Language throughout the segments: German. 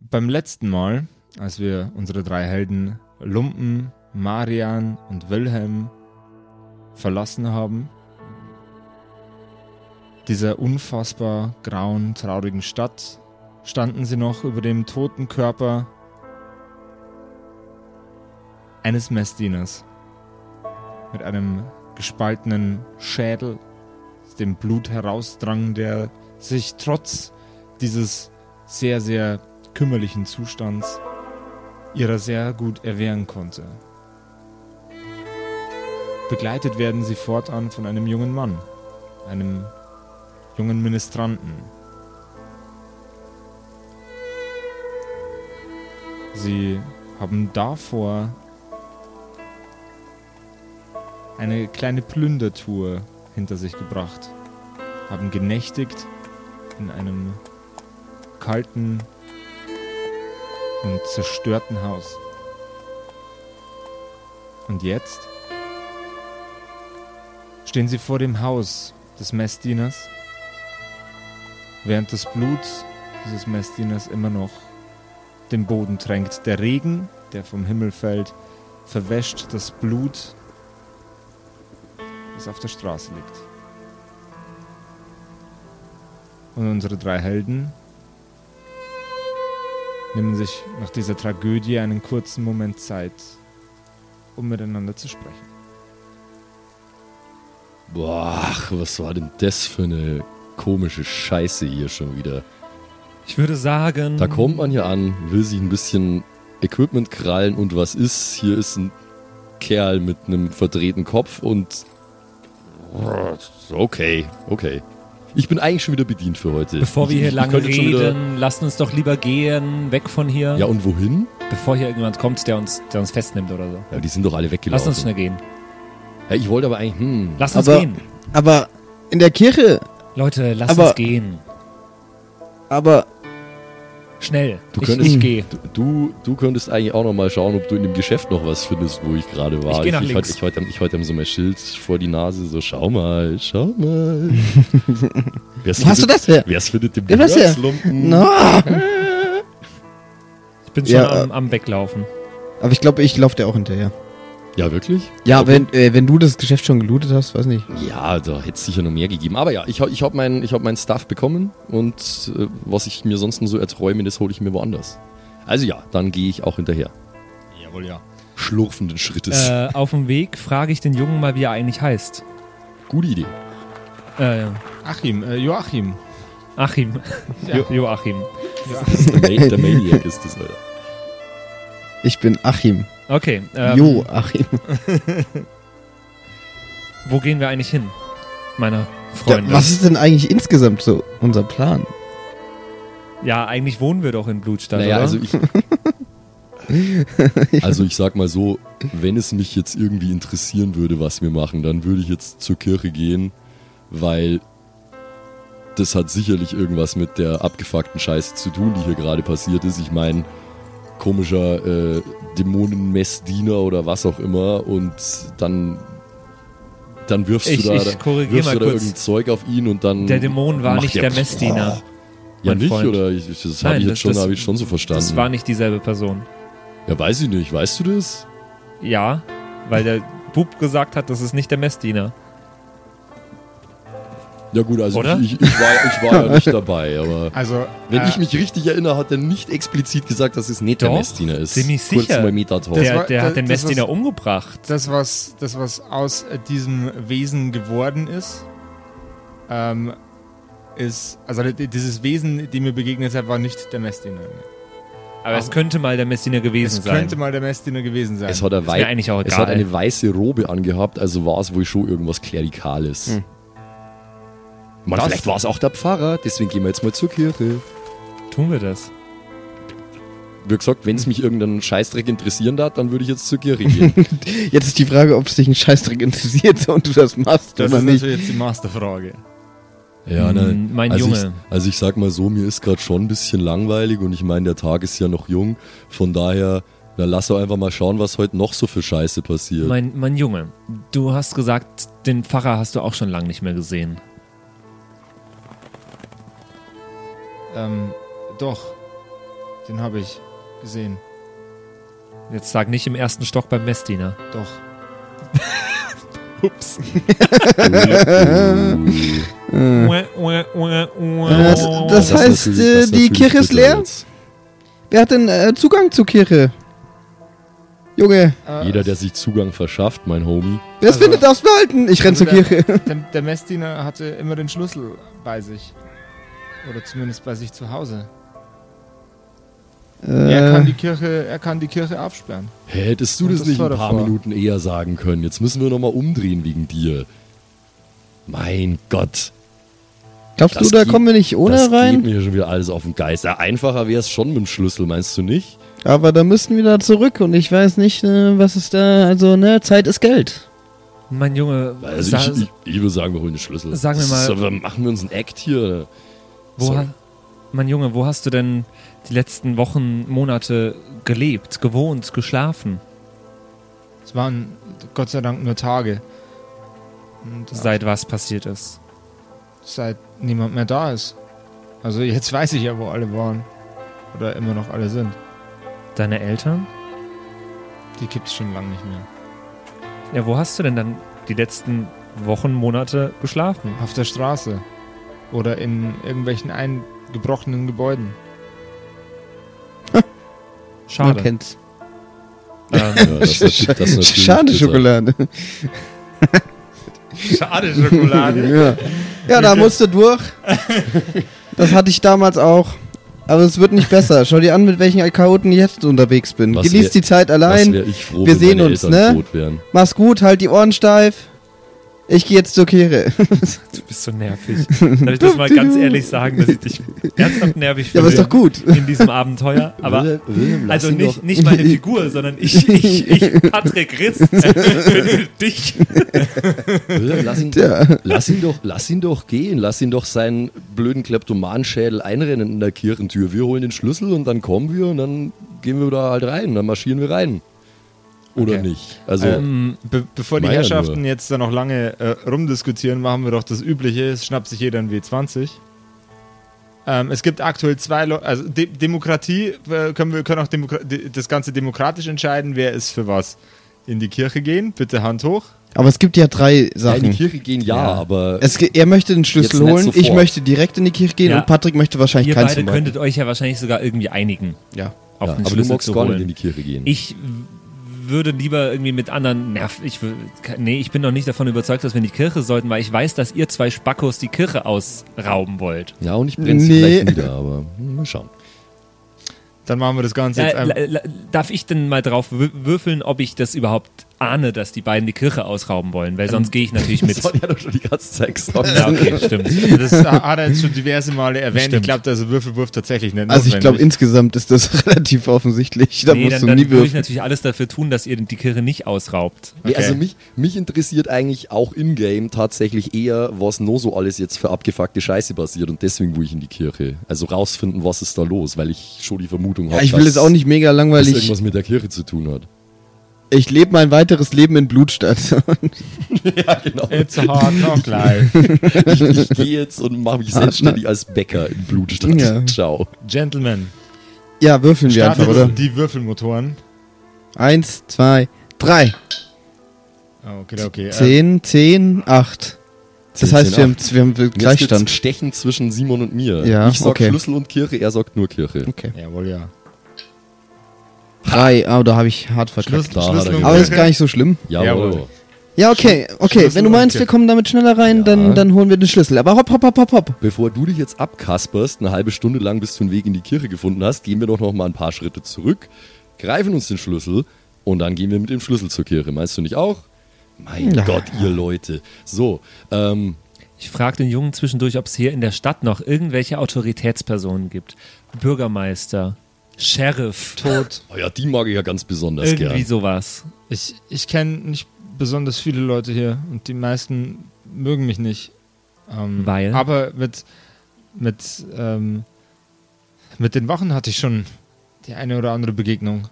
beim letzten Mal, als wir unsere drei Helden Lumpen, Marian und Wilhelm verlassen haben, dieser unfassbar grauen, traurigen Stadt, standen sie noch über dem toten Körper eines Messdieners mit einem gespaltenen Schädel, aus dem Blut herausdrang, der sich trotz dieses sehr, sehr kümmerlichen Zustands ihrer sehr gut erwehren konnte. Begleitet werden sie fortan von einem jungen Mann, einem jungen Ministranten. Sie haben davor eine kleine Plündertour hinter sich gebracht, haben genächtigt in einem kalten und zerstörten Haus. Und jetzt stehen sie vor dem Haus des Messdieners, während das Blut dieses Messdieners immer noch den Boden tränkt. Der Regen, der vom Himmel fällt, verwäscht das Blut, das auf der Straße liegt. Und unsere drei Helden nehmen sich nach dieser Tragödie einen kurzen Moment Zeit, um miteinander zu sprechen. Boah, was war denn das für eine komische Scheiße hier schon wieder? Ich würde sagen. Da kommt man hier an, will sich ein bisschen Equipment krallen und was ist? Hier ist ein Kerl mit einem verdrehten Kopf und. Okay, okay. Ich bin eigentlich schon wieder bedient für heute. Bevor wir Ich- hier ich lange wieder- reden, lasst uns doch lieber gehen, weg von hier. Ja, und wohin? Bevor hier irgendjemand kommt, der uns, der uns festnimmt oder so. Ja, die sind doch alle Lass weggelaufen. uns schnell gehen. Ja, ich wollte aber eigentlich, hm. Lass uns Aber- gehen. Aber in der Kirche, Leute, lass Aber- uns gehen. aber Schnell. Du ich könntest, ich gehe. Du, du könntest eigentlich auch noch mal schauen, ob du in dem Geschäft noch was findest, wo ich gerade war. Ich geh nach ich. Ich, heute, ich heute so mein Schild vor die Nase, so schau mal, schau mal. Wer's wo hast du das her? Wer's findet her? Gewürzlumpen? No. Ich bin schon Ja, am, am Weglaufen. Aber ich glaube, ich laufe dir auch hinterher. Ja, wirklich? Ja, Okay. wenn, äh, wenn du das Geschäft schon gelootet hast, weiß nicht. Ja, da hätte es sicher noch mehr gegeben. Aber ja, ich, ich habe mein, ich hab mein Stuff bekommen und äh, was ich mir sonst nur so erträume, das hole ich mir woanders. Also ja, dann gehe ich auch hinterher. Jawohl, ja. Schlurfenden Schrittes. Äh, auf dem Weg frage ich den Jungen mal, wie er eigentlich heißt. Gute Idee. Äh, Achim, äh, Joachim. Achim. Ja. Jo Joachim. Der, Ma der Maniac ist das, Alter. Ich bin Achim. Okay. Ähm, Jo, Achim. Wo gehen wir eigentlich hin, meine Ja, Freunde? was ist denn eigentlich insgesamt so unser Plan? Ja, eigentlich wohnen wir doch in Blutstadt, Naja, oder? also ich. Also ich sag mal so, wenn es mich jetzt irgendwie interessieren würde, was wir machen, dann würde ich jetzt zur Kirche gehen, weil das hat sicherlich irgendwas mit der abgefuckten Scheiße zu tun, die hier gerade passiert ist. Ich meine, komischer äh, Dämonenmessdiener oder was auch immer und dann dann wirfst Ich- du da, ich wirfst du da irgendein Zeug auf ihn und dann der Dämon war nicht der- der Messdiener. ja nicht Freund. oder ich, das habe ich das- jetzt schon das- habe ich schon so verstanden. Das war nicht dieselbe Person. ja, weiß ich nicht. Weißt du das? Ja, weil der Bub gesagt hat, das ist nicht der Messdiener. Ja gut, also? Ich, ich, ich, war, ich war ja nicht dabei, aber Also, wenn äh, ich mich richtig erinnere, hat er nicht explizit gesagt, dass es nicht der Doch, Messdiener ist. ziemlich Kurz sicher. mal Metatalk. Das Der, der das- hat den Messdiener was- umgebracht. das, was, das, was aus diesem Wesen geworden ist, ähm, ist, also dieses Wesen, dem mir begegnet hat, war nicht der Messdiener. Aber es könnte mal der Messdiener gewesen Es sein. könnte mal der Messdiener gewesen sein. es hat, ist mir wei eigentlich auch es hat eine weiße Robe angehabt, also war es wohl schon irgendwas Klerikales. Hm. Man, Das- vielleicht war es auch der Pfarrer, deswegen gehen wir jetzt mal zur Kirche. Tun wir das? Wie gesagt, wenn es mich irgendeinen Scheißdreck interessieren darf, dann würde ich jetzt zur Kirche gehen. Jetzt ist die Frage, ob es dich ein Scheißdreck interessiert und du das machst das oder ist nicht. natürlich jetzt die Masterfrage. ja, ne, Mm, mein also Junge. Ich, also ich sag mal so, mir ist gerade schon ein bisschen langweilig und ich meine, der Tag ist ja noch jung. Von daher, na lass doch einfach mal schauen, was heute noch so für Scheiße passiert. Mein, mein Junge, du hast gesagt, den Pfarrer hast du auch schon lange nicht mehr gesehen. Ähm, doch. Den habe ich gesehen. Jetzt sag nicht im ersten Stock beim Messdiener. Doch. Ups. Das, das heißt, äh, das die Kirche ist leer? jetzt. Wer hat denn äh, Zugang zur Kirche? Junge, Äh, Jeder, der sich Zugang verschafft, mein Homie. wer es Also- findet, darf's behalten. Ich renn Also zur Kirche. der, der Messdiener hatte immer den Schlüssel bei sich. Oder zumindest bei sich zu Hause. Er kann Äh, die Kirche, er kann die Kirche aufsperren. Hä, hättest du das das nicht ein paar davor. Minuten eher sagen können? Jetzt müssen wir nochmal umdrehen wegen dir. Mein Gott. glaubst das du, da geht- kommen wir nicht ohne das geht rein? mir schon wieder alles auf den Geist. Ja, einfacher wäre es schon mit dem Schlüssel, meinst du nicht? Aber da müssten wir da zurück und ich weiß nicht, äh, was ist da. Also, ne, Zeit ist Geld. Mein Junge, Also ich, ich, ich würde sagen, wir holen den Schlüssel. Sag mir Das mal- aber machen wir uns einen Act hier? Wo, ha- mein Junge, wo hast du denn die letzten Wochen, Monate gelebt, gewohnt, geschlafen? Es waren Gott sei Dank nur Tage. Und, Seit was passiert ist? seit niemand mehr da ist. Also jetzt weiß ich ja, wo alle waren. Oder immer noch alle sind. Deine Eltern? Die gibt's schon lange nicht mehr. Ja, wo hast du denn dann die letzten Wochen, Monate geschlafen? Auf der Straße. Oder in irgendwelchen eingebrochenen Gebäuden. Man Schade. kennt's. Ähm, Ja, das ist das ist Schade. Schokolade. Schade Schokolade. ja. ja, da musst du durch. Das hatte ich damals auch. Aber es wird nicht besser. Schau dir an, mit welchen Chaoten ich jetzt unterwegs bin. Was Genieß wär- die Zeit Was allein. wäre ich froh, Wir wenn sehen meine uns, Eltern ne? tot wären. Mach's gut, halt die Ohren steif. Ich gehe jetzt zur Kirche. du bist so nervig. Darf ich das mal ganz ehrlich sagen, dass ich dich ernsthaft nervig Ja, finde aber ist doch gut. in diesem Abenteuer? Aber Also nicht, nicht meine Figur, sondern ich, ich, ich Patrick Ritz, dich. Wilhelm, lass, ihn, lass, ihn doch, lass ihn doch gehen. Lass ihn doch seinen blöden Kleptomanschädel einrennen in der Kirchentür. Wir holen den Schlüssel und dann kommen wir und dann gehen wir da halt rein. Dann marschieren wir rein. Oder Okay. nicht? Also, Ähm, Be bevor die Herrschaften nur. jetzt da noch lange äh, rumdiskutieren, machen wir doch das Übliche. Es schnappt sich jeder ein W20. Ähm, es gibt aktuell zwei Leute, also De Demokratie, äh, können wir können auch Demokra de das Ganze demokratisch entscheiden, wer ist für was. In die Kirche gehen, bitte Hand hoch. Aber es gibt ja drei ja, in die Sachen. Kirche gehen ja, Ja. aber Es, er möchte den Schlüssel holen, ich möchte direkt in die Kirche gehen Ja. und Patrick möchte wahrscheinlich ihr keins beide könntet euch ja wahrscheinlich sogar irgendwie einigen, Ja. auf ja, den aber du Schlüssel magst zu gar nicht in die Kirche gehen. Ich würde lieber irgendwie mit anderen nerv ich nee, ich bin noch nicht davon überzeugt, dass wir in die Kirche sollten, weil ich weiß, dass ihr zwei Spackos die Kirche ausrauben wollt. ja, und ich brenne sie Nee. vielleicht nieder, aber hm, mal schauen. Dann machen wir das Ganze jetzt Äh, einfach. la- la- darf ich denn mal drauf wü- würfeln, ob ich das überhaupt ahne, dass die beiden die Kirche ausrauben wollen? Weil sonst gehe ich natürlich mit. Das hat ja doch schon die ganze Zeit gesagt. Ja, okay, stimmt. Das hat er jetzt schon diverse Male erwähnt. Stimmt. Ich glaube, da ist Würfelwurf tatsächlich nicht Also ich glaube, insgesamt ist das relativ offensichtlich. Da nee, musst dann, du dann nie würde ich natürlich alles dafür tun, dass ihr die Kirche nicht ausraubt. Nee, Okay. also mich, mich interessiert eigentlich auch in-game tatsächlich eher, was nur so alles jetzt für abgefuckte Scheiße passiert und deswegen will ich in die Kirche. Also rausfinden, was ist da los, weil ich schon die Vermutung habe, Ja, ich will dass es auch nicht mega langweilig. irgendwas mit der Kirche zu tun hat. Ich lebe mein weiteres Leben in Blutstadt. ja, genau. It's a hard knock life. Ich, ich gehe jetzt und mache mich selbstständig als Bäcker in Blutstadt. Ja. Ciao. Gentlemen, ja, würfeln wir einfach, oder? die Würfelmotoren. Eins, zwei, drei. Oh, okay, okay. äh, Zehn, zehn, acht. Das 10, heißt, 10, wir haben, 8. wir haben Gleichstand. Stechen zwischen Simon und mir. Ja, ich sag okay. Schlüssel und Kirche, er sagt nur Kirche. Okay. Jawohl, ja. Drei, ah, da habe ich hart verkackt. Da hat er. Aber das ist gar nicht so schlimm. Jawohl. Ja, okay, okay. Schlüssel Wenn du meinst, wir kommen damit schneller rein, Ja. dann, dann holen wir den Schlüssel. Aber hopp, hopp, hopp, hopp, hopp. Bevor du dich jetzt abkasperst, eine halbe Stunde lang bis du einen Weg in die Kirche gefunden hast, gehen wir doch noch mal ein paar Schritte zurück, greifen uns den Schlüssel und dann gehen wir mit dem Schlüssel zur Kirche. Meinst du nicht auch? Mein Ja. Gott, ihr Leute. So, ähm, Ich frage den Jungen zwischendurch, ob es hier in der Stadt noch irgendwelche Autoritätspersonen gibt. Bürgermeister, Sheriff, Tot. oh ja, die mag ich ja ganz besonders irgendwie gern. sowas. Ich, ich kenne nicht besonders viele Leute hier und die meisten mögen mich nicht. Ähm, Weil? Aber mit, mit, ähm, mit den Wachen hatte ich schon die eine oder andere Begegnung.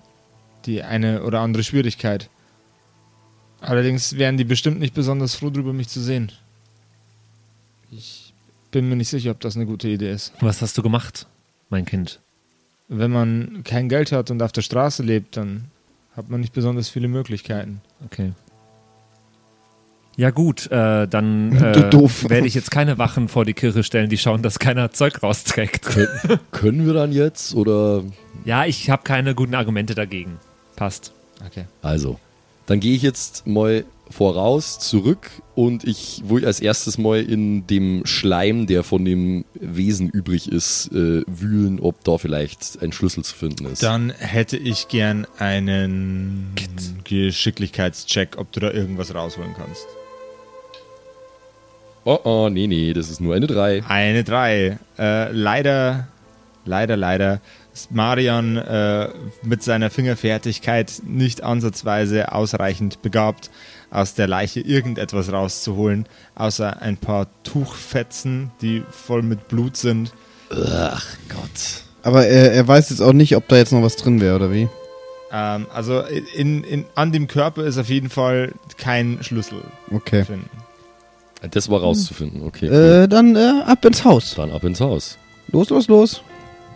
Die eine oder andere Schwierigkeit. Allerdings wären die bestimmt nicht besonders froh darüber, mich zu sehen. Ich bin mir nicht sicher, ob das eine gute Idee ist. Was hast du gemacht, mein Kind? Wenn man kein Geld hat und auf der Straße lebt, dann hat man nicht besonders viele Möglichkeiten. Okay. Ja gut, äh, dann äh, werde ich jetzt keine Wachen vor die Kirche stellen, die schauen, dass keiner Zeug rausträgt. Kön können wir dann jetzt oder Ja, ich habe keine guten Argumente dagegen. Passt. Okay. Also, dann gehe ich jetzt mal voraus, zurück und ich will als erstes mal in dem Schleim, der von dem Wesen übrig ist, äh, wühlen, ob da vielleicht ein Schlüssel zu finden ist. Dann hätte ich gern einen Geschicklichkeitscheck, ob du da irgendwas rausholen kannst. Oh, oh, nee, nee, das ist nur eine 3. Eine 3. Äh, leider, leider, leider ist Marian äh, mit seiner Fingerfertigkeit nicht ansatzweise ausreichend begabt, aus der Leiche irgendetwas rauszuholen, außer ein paar Tuchfetzen, die voll mit Blut sind. Ach Gott. Aber er, er weiß jetzt auch nicht, ob da jetzt noch was drin wäre, oder wie? Ähm, also in, in, an dem Körper ist auf jeden Fall kein Schlüssel Okay. zu finden. Das war rauszufinden, okay. Äh, dann äh, ab ins Haus. Dann ab ins Haus. Los, los, los.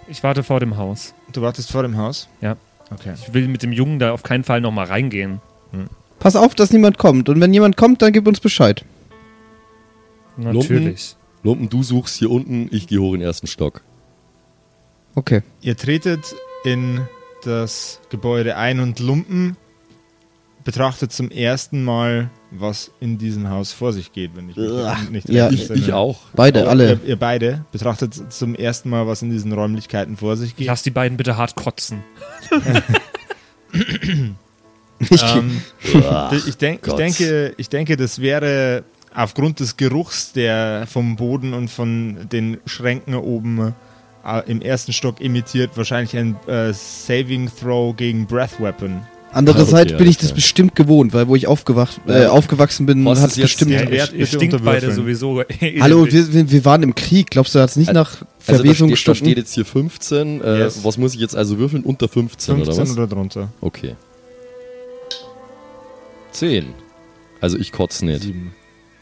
Ich warte vor dem Haus. Du wartest vor dem Haus? Ja. Okay. Ich will mit dem Jungen da auf keinen Fall nochmal reingehen. Pass auf, dass niemand kommt. Und wenn jemand kommt, dann gib uns Bescheid. Natürlich. Lumpen, du suchst hier unten, ich gehe hoch in den ersten Stock. Okay. Ihr tretet in das Gebäude ein und Lumpen betrachtet zum ersten Mal, was in diesem Haus vor sich geht, wenn ich mich Uah. nicht Ja, recht Ich, ich auch. Beide, alle. Ihr, ihr beide betrachtet zum ersten Mal, was in diesen Räumlichkeiten vor sich geht. Lass die beiden bitte hart kotzen. Ich, Ähm, ich, denk, ich, denke, ich denke, das wäre aufgrund des Geruchs, der vom Boden und von den Schränken oben äh, im ersten Stock imitiert, wahrscheinlich ein äh, Saving Throw gegen Breath Weapon. Andererseits Okay, bin ich das bestimmt gewohnt, weil wo ich aufgewacht, äh, aufgewachsen bin, Was hat es bestimmt. der- Ja, Wert Ihr bitte stinkt beide sowieso. Hallo, wir, wir, waren im Krieg. Glaubst du, er hat es nicht nach Also da Verwesung steht, da gestunken? steht jetzt hier 15. Äh, Yes. Was muss ich jetzt also würfeln? Unter 15, 15 oder was? oder drunter. Okay. 10. Also ich kotze nicht. Sieben.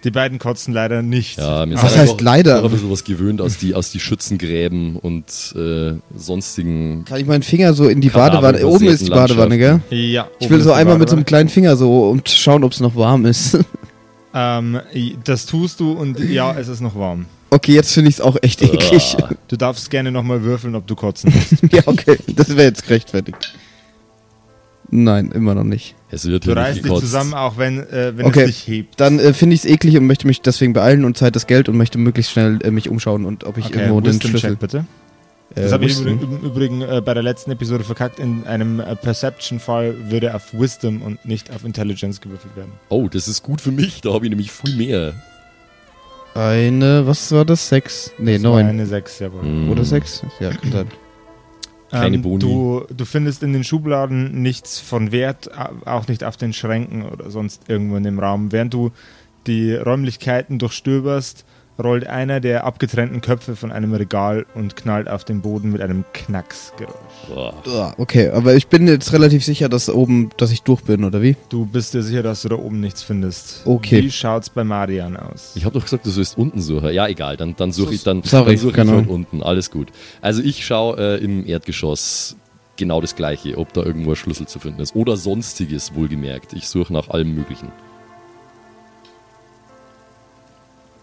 Die beiden kotzen leider nicht. Ja, mir Was heißt einfach leider? noch ein bisschen was gewöhnt aus die, aus die Schützengräben und äh, sonstigen. Kann ich meinen Finger so in die Badewanne? Oben ist die Badewanne, gell? Ja, Ich will so einmal mit so einem kleinen Finger so und schauen, ob es noch warm ist. Ähm, das tust du und ja, es ist noch warm. Okay, jetzt finde ich es auch echt eklig. Ah, Du darfst gerne nochmal würfeln, ob du kotzen musst. ja, okay, das wäre jetzt gerechtfertigt. Nein, immer noch nicht. Es wird Du hier nicht reißt dich zusammen, auch wenn, äh, wenn Okay. es dich hebt. Dann äh, finde ich es eklig und möchte mich deswegen beeilen und Zeit das Geld und möchte möglichst schnell äh, mich umschauen und ob ich Okay, irgendwo den Wisdom Schlüssel. Check bitte. Äh, Das habe ich im Übrigen äh, bei der letzten Episode verkackt. In einem äh, Perception-Fall würde auf Wisdom und nicht auf Intelligence gewürfelt werden. Oh, das ist gut für mich. Da habe ich nämlich viel mehr. Eine, was war das? Sechs? Nee, Das war neun. Eine 6, jawohl. Hm. Oder sechs? Ja, kann sein. Keine Ähm, Boni. Du, du findest in den Schubladen nichts von Wert, au- auch nicht auf den Schränken oder sonst irgendwo in dem Raum. Während du die Räumlichkeiten durchstöberst, rollt einer der abgetrennten Köpfe von einem Regal und knallt auf den Boden mit einem Knacksgeräusch. Boah. Okay, aber ich bin jetzt relativ sicher, dass oben, dass ich durch bin, oder wie? Du bist dir sicher, dass du da oben nichts findest. Okay. Wie schaut's bei Marian aus? Ich habe doch gesagt, du sollst unten suchen. Ja, egal, dann, dann suche ich, dann, Sorry, dann such ich keine halt Ahnung. unten. Alles gut. Also ich schaue äh, im Erdgeschoss genau das gleiche, ob da irgendwo ein Schlüssel zu finden ist. Oder sonstiges, wohlgemerkt. Ich suche nach allem möglichen.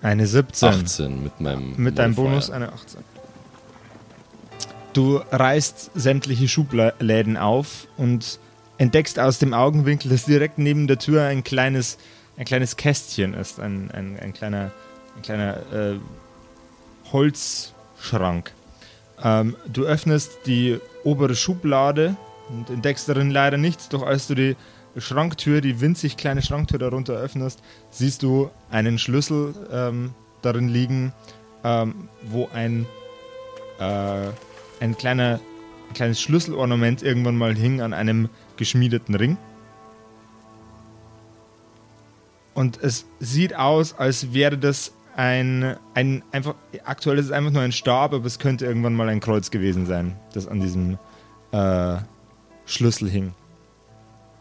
Eine 17. 18 mit meinem Mit deinem. Bonus eine 18. Du reißt sämtliche Schubläden auf und entdeckst aus dem Augenwinkel, dass direkt neben der Tür ein kleines, ein kleines Kästchen ist. Ein, ein, ein kleiner, ein kleiner äh, Holzschrank. Ähm, du öffnest die obere Schublade und entdeckst darin leider nichts, doch als du die Schranktür, die winzig kleine Schranktür darunter öffnest, siehst du einen Schlüssel ähm, darin liegen, ähm, wo ein, äh, ein, kleiner, ein kleines Schlüsselornament irgendwann mal hing an einem geschmiedeten Ring. Und es sieht aus, als wäre das ein, ein einfach, aktuell ist es einfach nur ein Stab, aber es könnte irgendwann mal ein Kreuz gewesen sein, das an diesem äh, Schlüssel hing.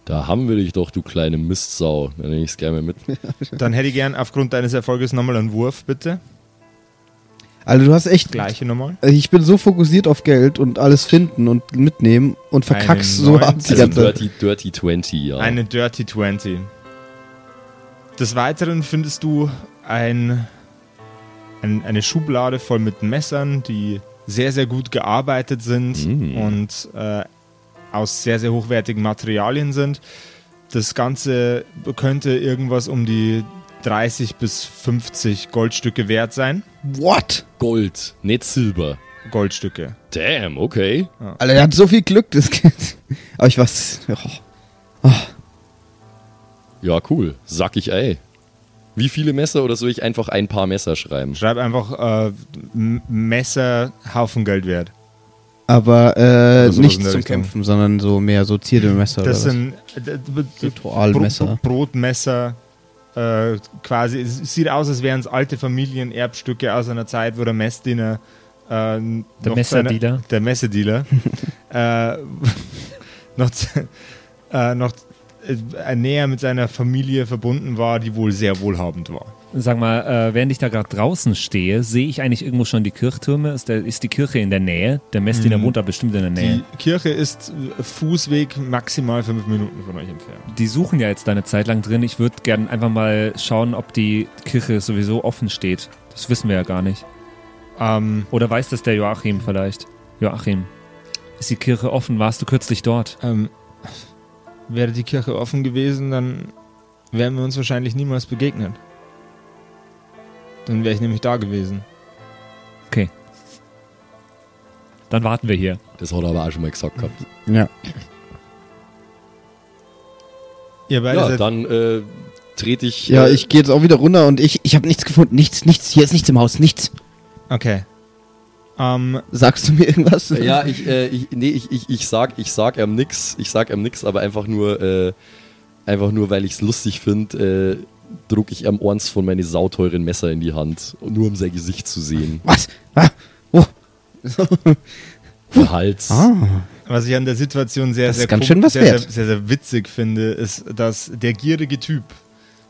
Da haben wir dich doch, du kleine Mistsau. Dann nehme ich es gerne mal mit. Dann hätte ich gern aufgrund deines Erfolges nochmal einen Wurf, bitte. Also du hast echt. Gleiche nochmal. Ich bin so fokussiert auf Geld und alles finden und mitnehmen und verkackst so 19. ab die Also ganze. Dirty, Dirty 20, ja. Eine Dirty 20. Des Weiteren findest du ein, ein, eine Schublade voll mit Messern, die sehr, sehr gut gearbeitet sind Mm. und äh, aus sehr, sehr hochwertigen Materialien sind. Das Ganze könnte irgendwas um die 30 bis 50 Goldstücke wert sein. What? Gold, nicht Silber. Goldstücke. Damn, okay. Alter, der hat so viel Glück, das Kind. Aber ich weiß. Oh. Ja, cool. Sag ich ey. Wie viele Messer oder soll ich einfach ein paar Messer schreiben? Schreib einfach äh, Messer, Haufen Geld wert. Aber äh, in nicht zum Richtung. Kämpfen, sondern so mehr so Zierdemesser oder Das sind äh, Ritualmesser. Bro- Brotmesser. Äh, quasi, es sieht aus, als wären es alte Familienerbstücke aus einer Zeit, wo der Messdiener äh, Der noch Messerdealer. Seine, der Messedealer äh, noch, äh, noch äh, näher mit seiner Familie verbunden war, die wohl sehr wohlhabend war. Sag mal, äh, während ich da gerade draußen stehe, sehe ich eigentlich irgendwo schon die Kirchtürme? Ist, der, ist die Kirche in der Nähe? Der Messdiener Mhm. wohnt da bestimmt in der Nähe. Die Kirche ist Fußweg maximal fünf Minuten von euch entfernt. Die suchen ja jetzt da eine Zeit lang drin. Ich würde gerne einfach mal schauen, ob die Kirche sowieso offen steht. Das wissen wir ja gar nicht. Ähm, Oder weiß das der Joachim vielleicht? Joachim, ist die Kirche offen? Warst du kürzlich dort? ähm, wäre die Kirche offen gewesen, dann wären wir uns wahrscheinlich niemals begegnet. Dann wäre ich nämlich da gewesen. Okay. Dann warten wir hier. Das hat er aber auch schon mal gesagt gehabt. Ja. Ihr beide Ja, seid dann äh, trete ich. Ja, äh, ich gehe jetzt auch wieder runter und ich, ich habe nichts gefunden. Nichts, nichts. Hier ist nichts im Haus. Nichts. Okay. Ähm, Sagst du mir irgendwas? Ja, ich, äh, ich, nee, ich, ich, ich sag, ich sag ihm nix, ich sag ihm nix, aber einfach nur, äh, einfach nur, weil ich es lustig finde, äh, druck ich ihm eins von meine sauteuren Messer in die Hand, nur um sein Gesicht zu sehen. Was? Ah, oh. Der Hals. ah. was ich an der Situation sehr, sehr, ganz schön was sehr, wert. sehr, sehr, sehr witzig finde, ist, dass der gierige Typ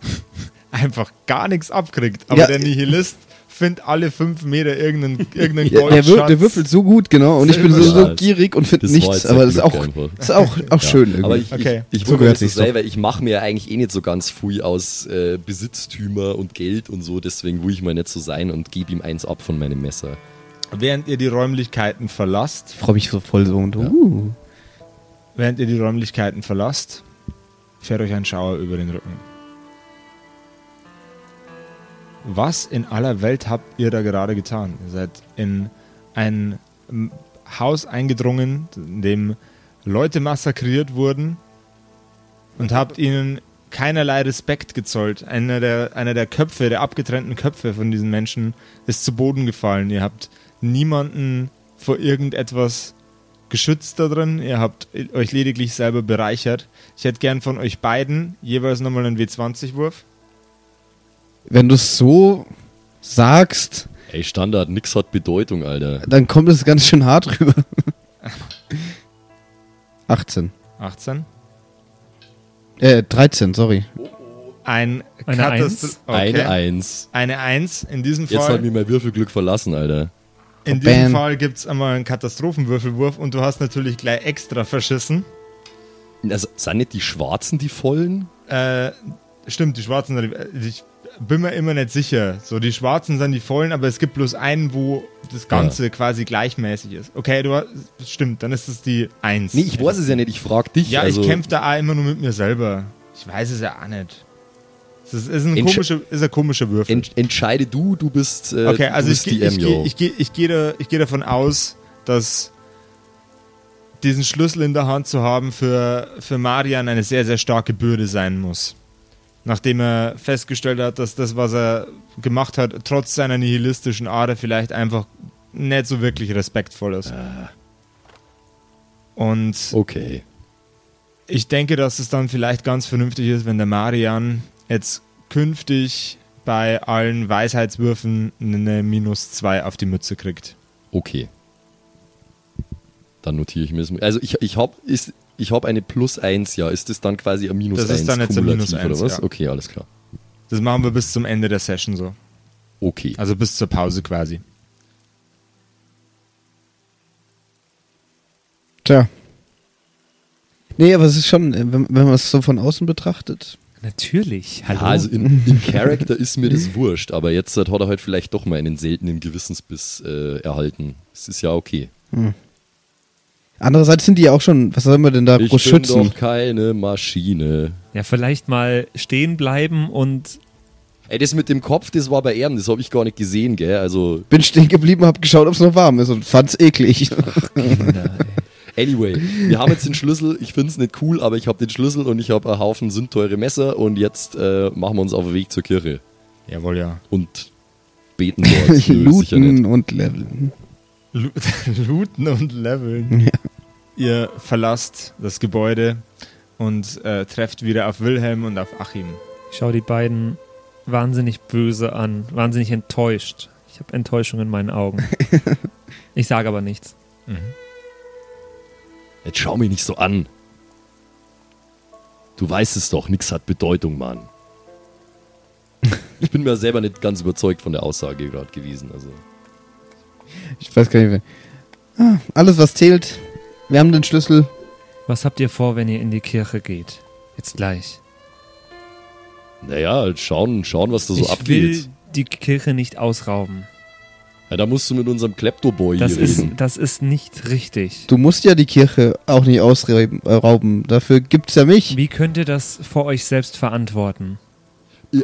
einfach gar nichts abkriegt. Aber Ja. der Nihilist findet alle fünf Meter irgendeinen, irgendeinen Ja, der, Goldschatz. der würfelt so gut, genau. Und ich bin so, so gierig und finde nichts. Aber das ist auch, ist auch, auch schön irgendwie. Aber ich, Okay. ich, ich So jetzt so ich mache mir ja eigentlich eh nicht so ganz viel aus äh, Besitztümer und Geld und so, deswegen will ich mal nicht so sein und gebe ihm eins ab von meinem Messer. Während ihr die Räumlichkeiten verlasst, ich freue mich so voll so. Und, uh. während ihr die Räumlichkeiten verlasst, fährt euch ein Schauer über den Rücken. Was in aller Welt habt ihr da gerade getan? Ihr seid in ein Haus eingedrungen, in dem Leute massakriert wurden und habt ihnen keinerlei Respekt gezollt. Einer der, einer der Köpfe, der abgetrennten Köpfe von diesen Menschen ist zu Boden gefallen. Ihr habt niemanden vor irgendetwas geschützt da drin. Ihr habt euch lediglich selber bereichert. Ich hätte gern von euch beiden jeweils nochmal einen W20-Wurf. Wenn du es so sagst, Ey, Standard, nix hat Bedeutung, Alter. dann kommt es ganz schön hart rüber. 18. 18. Äh, 13, sorry. Ein Eine Katast- Eins? Okay. Eine Eins. Eine Eins. In diesem Jetzt hat Fall, mir mein Würfelglück verlassen, Alter. in Bam. diesem Fall gibt es einmal einen Katastrophenwürfelwurf und du hast natürlich gleich extra verschissen. Also, sind nicht die Schwarzen die Vollen? Äh, stimmt, die Schwarzen ich bin mir immer nicht sicher. So, die Schwarzen sind die vollen, aber es gibt bloß einen, wo das Ganze quasi gleichmäßig ist. Okay, du hast, stimmt, dann ist es die Eins. Nee, ich weiß es ja nicht, ich frag dich. Ja, also, ich kämpfe da auch immer nur mit mir selber. Ich weiß es ja auch nicht. Das ist, ein, komischer, ist ein komischer Würfel. Ent, entscheide du, du bist, äh, okay, also ich, die ich, geh- MJO. ich, ich, gehe da, ich gehe davon aus, dass diesen Schlüssel in der Hand zu haben für, für Marian eine sehr, sehr starke Bürde sein muss. Nachdem er festgestellt hat, dass das, was er gemacht hat, trotz seiner nihilistischen Ader vielleicht einfach nicht so wirklich respektvoll ist. Und Okay. ich denke, dass es dann vielleicht ganz vernünftig ist, wenn der Marian jetzt künftig bei allen Weisheitswürfen eine Minus 2 auf die Mütze kriegt. Okay. Dann notiere ich mir das. Also ich, ich habe ich habe eine plus 1, ja. Ist das dann quasi ein minus 1? Das ist dann jetzt ein minus 1, oder was? Ja. Okay, alles klar. Das machen wir bis zum Ende der Session so. Okay. Also bis zur Pause quasi. Tja. Nee, aber es ist schon, äh, wenn, wenn man es so von außen betrachtet. Natürlich. Hallo. Ja, also in, in Character ist mir das wurscht, aber jetzt hat er halt vielleicht doch mal einen seltenen Gewissensbiss äh, erhalten. Es ist ja okay. Hm. Andererseits sind die ja auch schon, was soll man denn da Ich groß bin schützen? doch keine Maschine. ja, vielleicht mal stehen bleiben und Ey, das mit dem Kopf, das war bei ihm, das habe ich gar nicht gesehen, gell? Also, Bin stehen geblieben, hab geschaut, ob es noch warm ist und fand's eklig. anyway, wir haben jetzt den Schlüssel. Ich finde es nicht cool, aber ich habe den Schlüssel und ich habe einen Haufen sündteure Messer und jetzt äh, machen wir uns auf den Weg zur Kirche Jawohl, ja. und beten dort. Nö, sicher nicht. Looten und leveln. Looten und leveln. Ihr verlasst das Gebäude und äh, trefft wieder auf Wilhelm und auf Achim. ich schaue die beiden wahnsinnig böse an, wahnsinnig enttäuscht. Ich habe Enttäuschung in meinen Augen. Ich sage aber nichts. Jetzt schau mich nicht so an. Du weißt es doch, nix hat Bedeutung, Mann. Ich bin mir selber nicht ganz überzeugt von der Aussage gerade gewesen. Also. Ich weiß gar nicht mehr. Ah, alles, was zählt. Wir haben den Schlüssel. Was habt ihr vor, wenn ihr in die Kirche geht? Jetzt gleich. Naja, halt schauen, schauen, was da so ich abgeht. will die Kirche nicht ausrauben. Ja, da musst du mit unserem Klepto-Boy Das hier ist, reden. das ist nicht richtig. Du musst ja die Kirche auch nicht ausrauben. rauben. Dafür gibt's ja mich. Wie könnt ihr das vor euch selbst verantworten?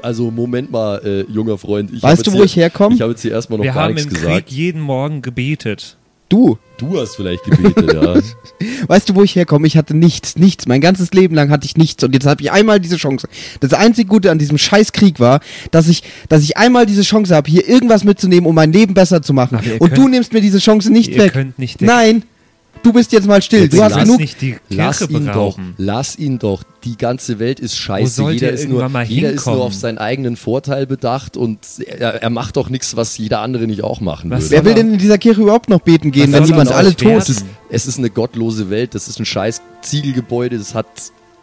Also, Moment mal, äh, junger Freund. Ich Weißt du, wo hier, ich herkomme? Ich habe jetzt hier erstmal noch Wir gar haben nichts im gesagt. Krieg jeden Morgen gebetet. Du. Du hast vielleicht gebetet, ja. Weißt du, wo ich herkomme? Ich hatte nichts, nichts. Mein ganzes Leben lang hatte ich nichts. Und jetzt habe ich einmal diese Chance. Das einzige Gute an diesem Scheißkrieg war, dass ich, dass ich einmal diese Chance habe, hier irgendwas mitzunehmen, um mein Leben besser zu machen. Und könnt- du nimmst mir diese Chance nicht ihr weg. könnt nicht der- Nein. Du bist jetzt mal still. Du hast genug. Lass ihn doch, berauben. lass ihn doch. Die ganze Welt ist scheiße. Jeder, er ist nur, jeder ist nur auf seinen eigenen Vorteil bedacht und er, er macht doch nichts, was jeder andere nicht auch machen Was würde. Wer will denn in dieser Kirche überhaupt noch beten gehen, Was wenn jemand alle tot ist, es ist eine gottlose Welt, das ist ein scheiß Ziegelgebäude, das hat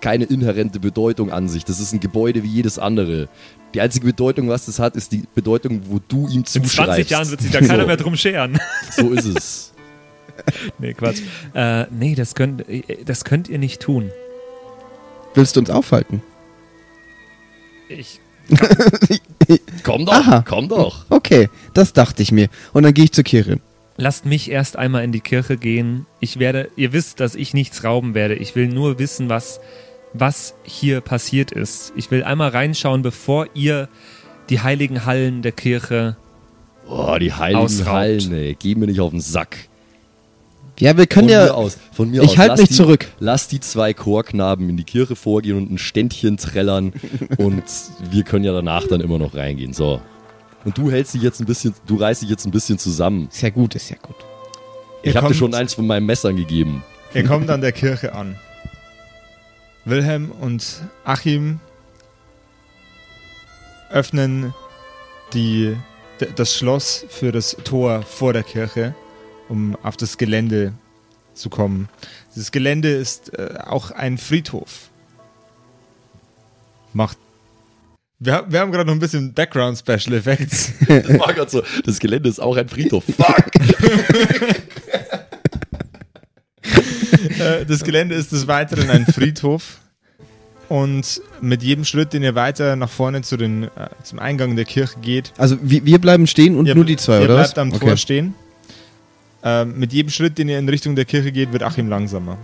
keine inhärente Bedeutung an sich. Das ist ein Gebäude wie jedes andere. Die einzige Bedeutung, was das hat, ist die Bedeutung, wo du ihm In zuschreibst. 20 Jahren wird sich da keiner so, mehr drum scheren. So ist es. nee, Quatsch. Äh, nee, das könnt, das könnt ihr nicht tun. Willst du uns aufhalten? Ich, Komm doch, Aha. komm doch. Okay, das dachte ich mir. Und dann gehe ich zur Kirche. lasst mich erst einmal in die Kirche gehen. Ich werde, ihr wisst, dass ich nichts rauben werde. Ich will nur wissen, was, was hier passiert ist. Ich will einmal reinschauen, bevor ihr die heiligen Hallen der Kirche. Boah, die heiligen Ausraubt. Hallen, ey. Geh mir nicht auf den Sack. Ja, wir können von ja. mir aus, von mir ich aus. halt Lass mich die, zurück. Lass die zwei Chorknaben in die Kirche vorgehen und ein Ständchen trällern und wir können ja danach dann immer noch reingehen. So. Und du hältst dich jetzt ein bisschen, du reißt dich jetzt ein bisschen zusammen. Ist ja gut, ist ja gut. Ich habe dir schon eins von meinen Messern gegeben. Ihr kommt an der Kirche an. Wilhelm und Achim öffnen die, das Schloss für das Tor vor der Kirche, um auf das Gelände zu kommen. Das Gelände ist äh, auch ein Friedhof. Macht. Wir, wir haben gerade noch ein bisschen Background Special Effects. Das war gerade so. Das Gelände ist auch ein Friedhof. Fuck! Äh, das Gelände ist des Weiteren ein Friedhof. Und mit jedem Schritt, den ihr weiter nach vorne zu den, äh, zum Eingang der Kirche geht, Also wir, wir bleiben stehen und ihr, nur die zwei, ihr oder was? bleibt am Okay. Tor stehen. Ähm, mit jedem Schritt, den ihr in Richtung der Kirche geht, wird Achim langsamer.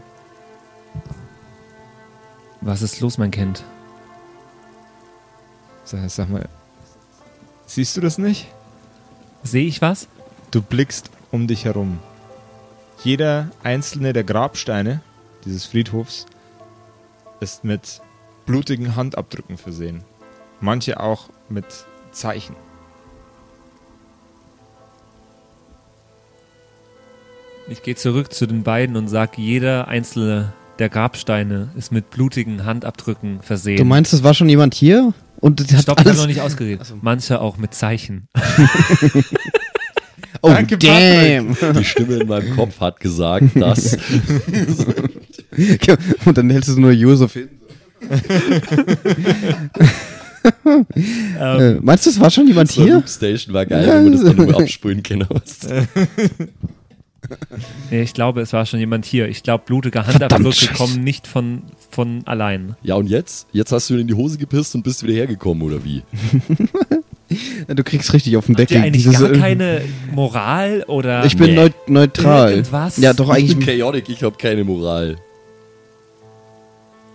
Was ist los, mein Kind? Sag, sag mal, siehst du das nicht? Sehe ich was? Du blickst um dich herum. Jeder einzelne der Grabsteine dieses Friedhofs ist mit blutigen Handabdrücken versehen. Manche auch mit Zeichen. Ich gehe zurück zu den beiden und sage, jeder einzelne der Grabsteine ist mit blutigen Handabdrücken versehen. Du meinst, es war schon jemand hier? Und das hat Stopp, ich habe alles... noch nicht ausgeredet. Manche auch mit Zeichen. oh, Danke, damn. Die Stimme in meinem Kopf hat gesagt, dass. und dann hältst du nur Josef hin. Ähm, Äh, meinst du, es war schon jemand So hier? Station war geil, wenn man das dann nur absprühen kann. Nee, ich glaube, es war schon jemand hier. Ich glaube, blutige Handabdrücke kommen nicht von, von allein. Ja, und jetzt? Jetzt hast du in die Hose gepisst und bist wieder hergekommen, oder wie? Du kriegst richtig auf den Habt Deckel. ihr eigentlich Dieses, gar keine Moral oder Ich bin Nee. neut neutral. Irgendwas? Ja, doch Ich bin eigentlich. chaotic, ich habe keine Moral.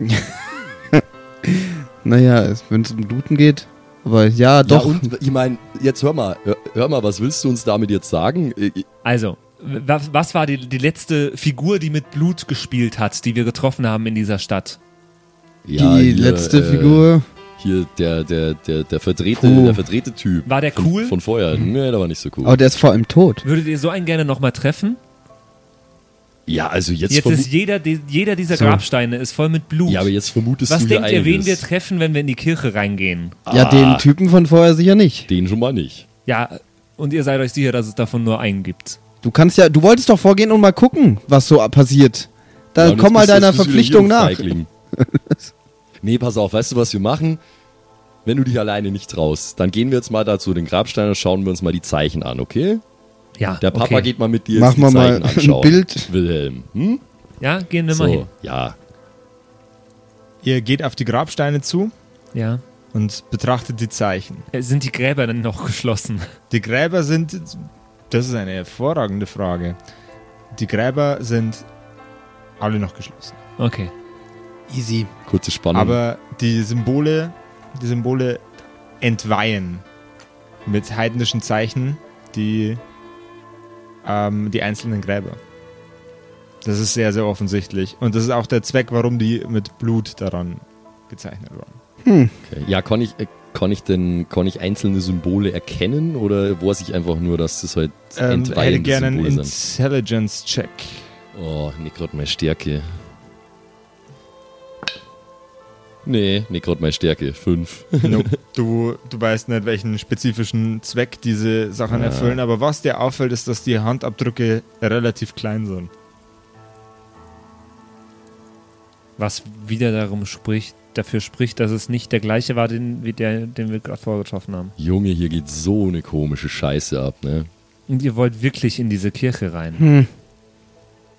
Naja, wenn es um Bluten geht. Aber ja, doch. Ja, und ich meine, jetzt hör mal, hör, hör mal, was willst du uns damit jetzt sagen? Also, was, was war die, die letzte Figur, die mit Blut gespielt hat, die wir getroffen haben in dieser Stadt? Ja, die hier, letzte äh, Figur. Hier, der, der, der, der verdrehte, Puh. der verdrehte Typ. War der von, cool? Von vorher. Nee, der war nicht so cool. Aber der ist vor allem tot. Würdet ihr so einen gerne nochmal treffen? ja, also jetzt, Jetzt ist jeder, die- jeder dieser So. Grabsteine ist voll mit Blut. Ja, aber jetzt vermutest was du denkt ihr, wen wir treffen, wenn wir in die Kirche reingehen? Ja, Ah. den Typen von vorher sicher nicht. Den schon mal nicht. Ja, und ihr seid euch sicher, dass es davon nur einen gibt. Du kannst ja, du wolltest doch vorgehen und mal gucken, was so passiert. Da Ja, komm mal deiner Verpflichtung nach. Nee, pass auf, weißt du, was wir machen? Wenn du dich alleine nicht traust, dann gehen wir jetzt mal da zu den Grabsteinen und schauen wir uns mal die Zeichen an, okay? Ja, Der Papa okay. geht mal mit dir Mach die mal Zeichen mal ein. Bild. Wilhelm. Hm? Ja, gehen wir So, mal hin. ja. Ihr geht auf die Grabsteine zu Ja. und betrachtet die Zeichen. Sind die Gräber dann noch geschlossen? Die Gräber sind. Das ist eine hervorragende Frage. Die Gräber sind alle noch geschlossen. Okay. Easy. Kurze Spannung. Aber die Symbole, die Symbole entweihen mit heidnischen Zeichen die, ähm, die einzelnen Gräber. Das ist sehr, sehr offensichtlich. Und das ist auch der Zweck, warum die mit Blut daran gezeichnet wurden. okay. Ja, kann ich, kann ich denn, kann ich einzelne Symbole erkennen oder weiß ich einfach nur, dass das halt Ähm, hätte entweihende gerne einen? Intelligence-Check. Oh, nicht gerade meine Stärke. Nee, nicht gerade meine Stärke. Fünf. Nope. du, du weißt nicht, welchen spezifischen Zweck diese Sachen Ja. erfüllen, aber was dir auffällt, ist, dass die Handabdrücke relativ klein sind. Was wieder darum spricht, dafür spricht, dass es nicht der gleiche war, den, wie der, den wir gerade vorgetroffen haben. Junge, hier geht so eine komische Scheiße ab, ne? Und ihr wollt wirklich in diese Kirche rein. Hm.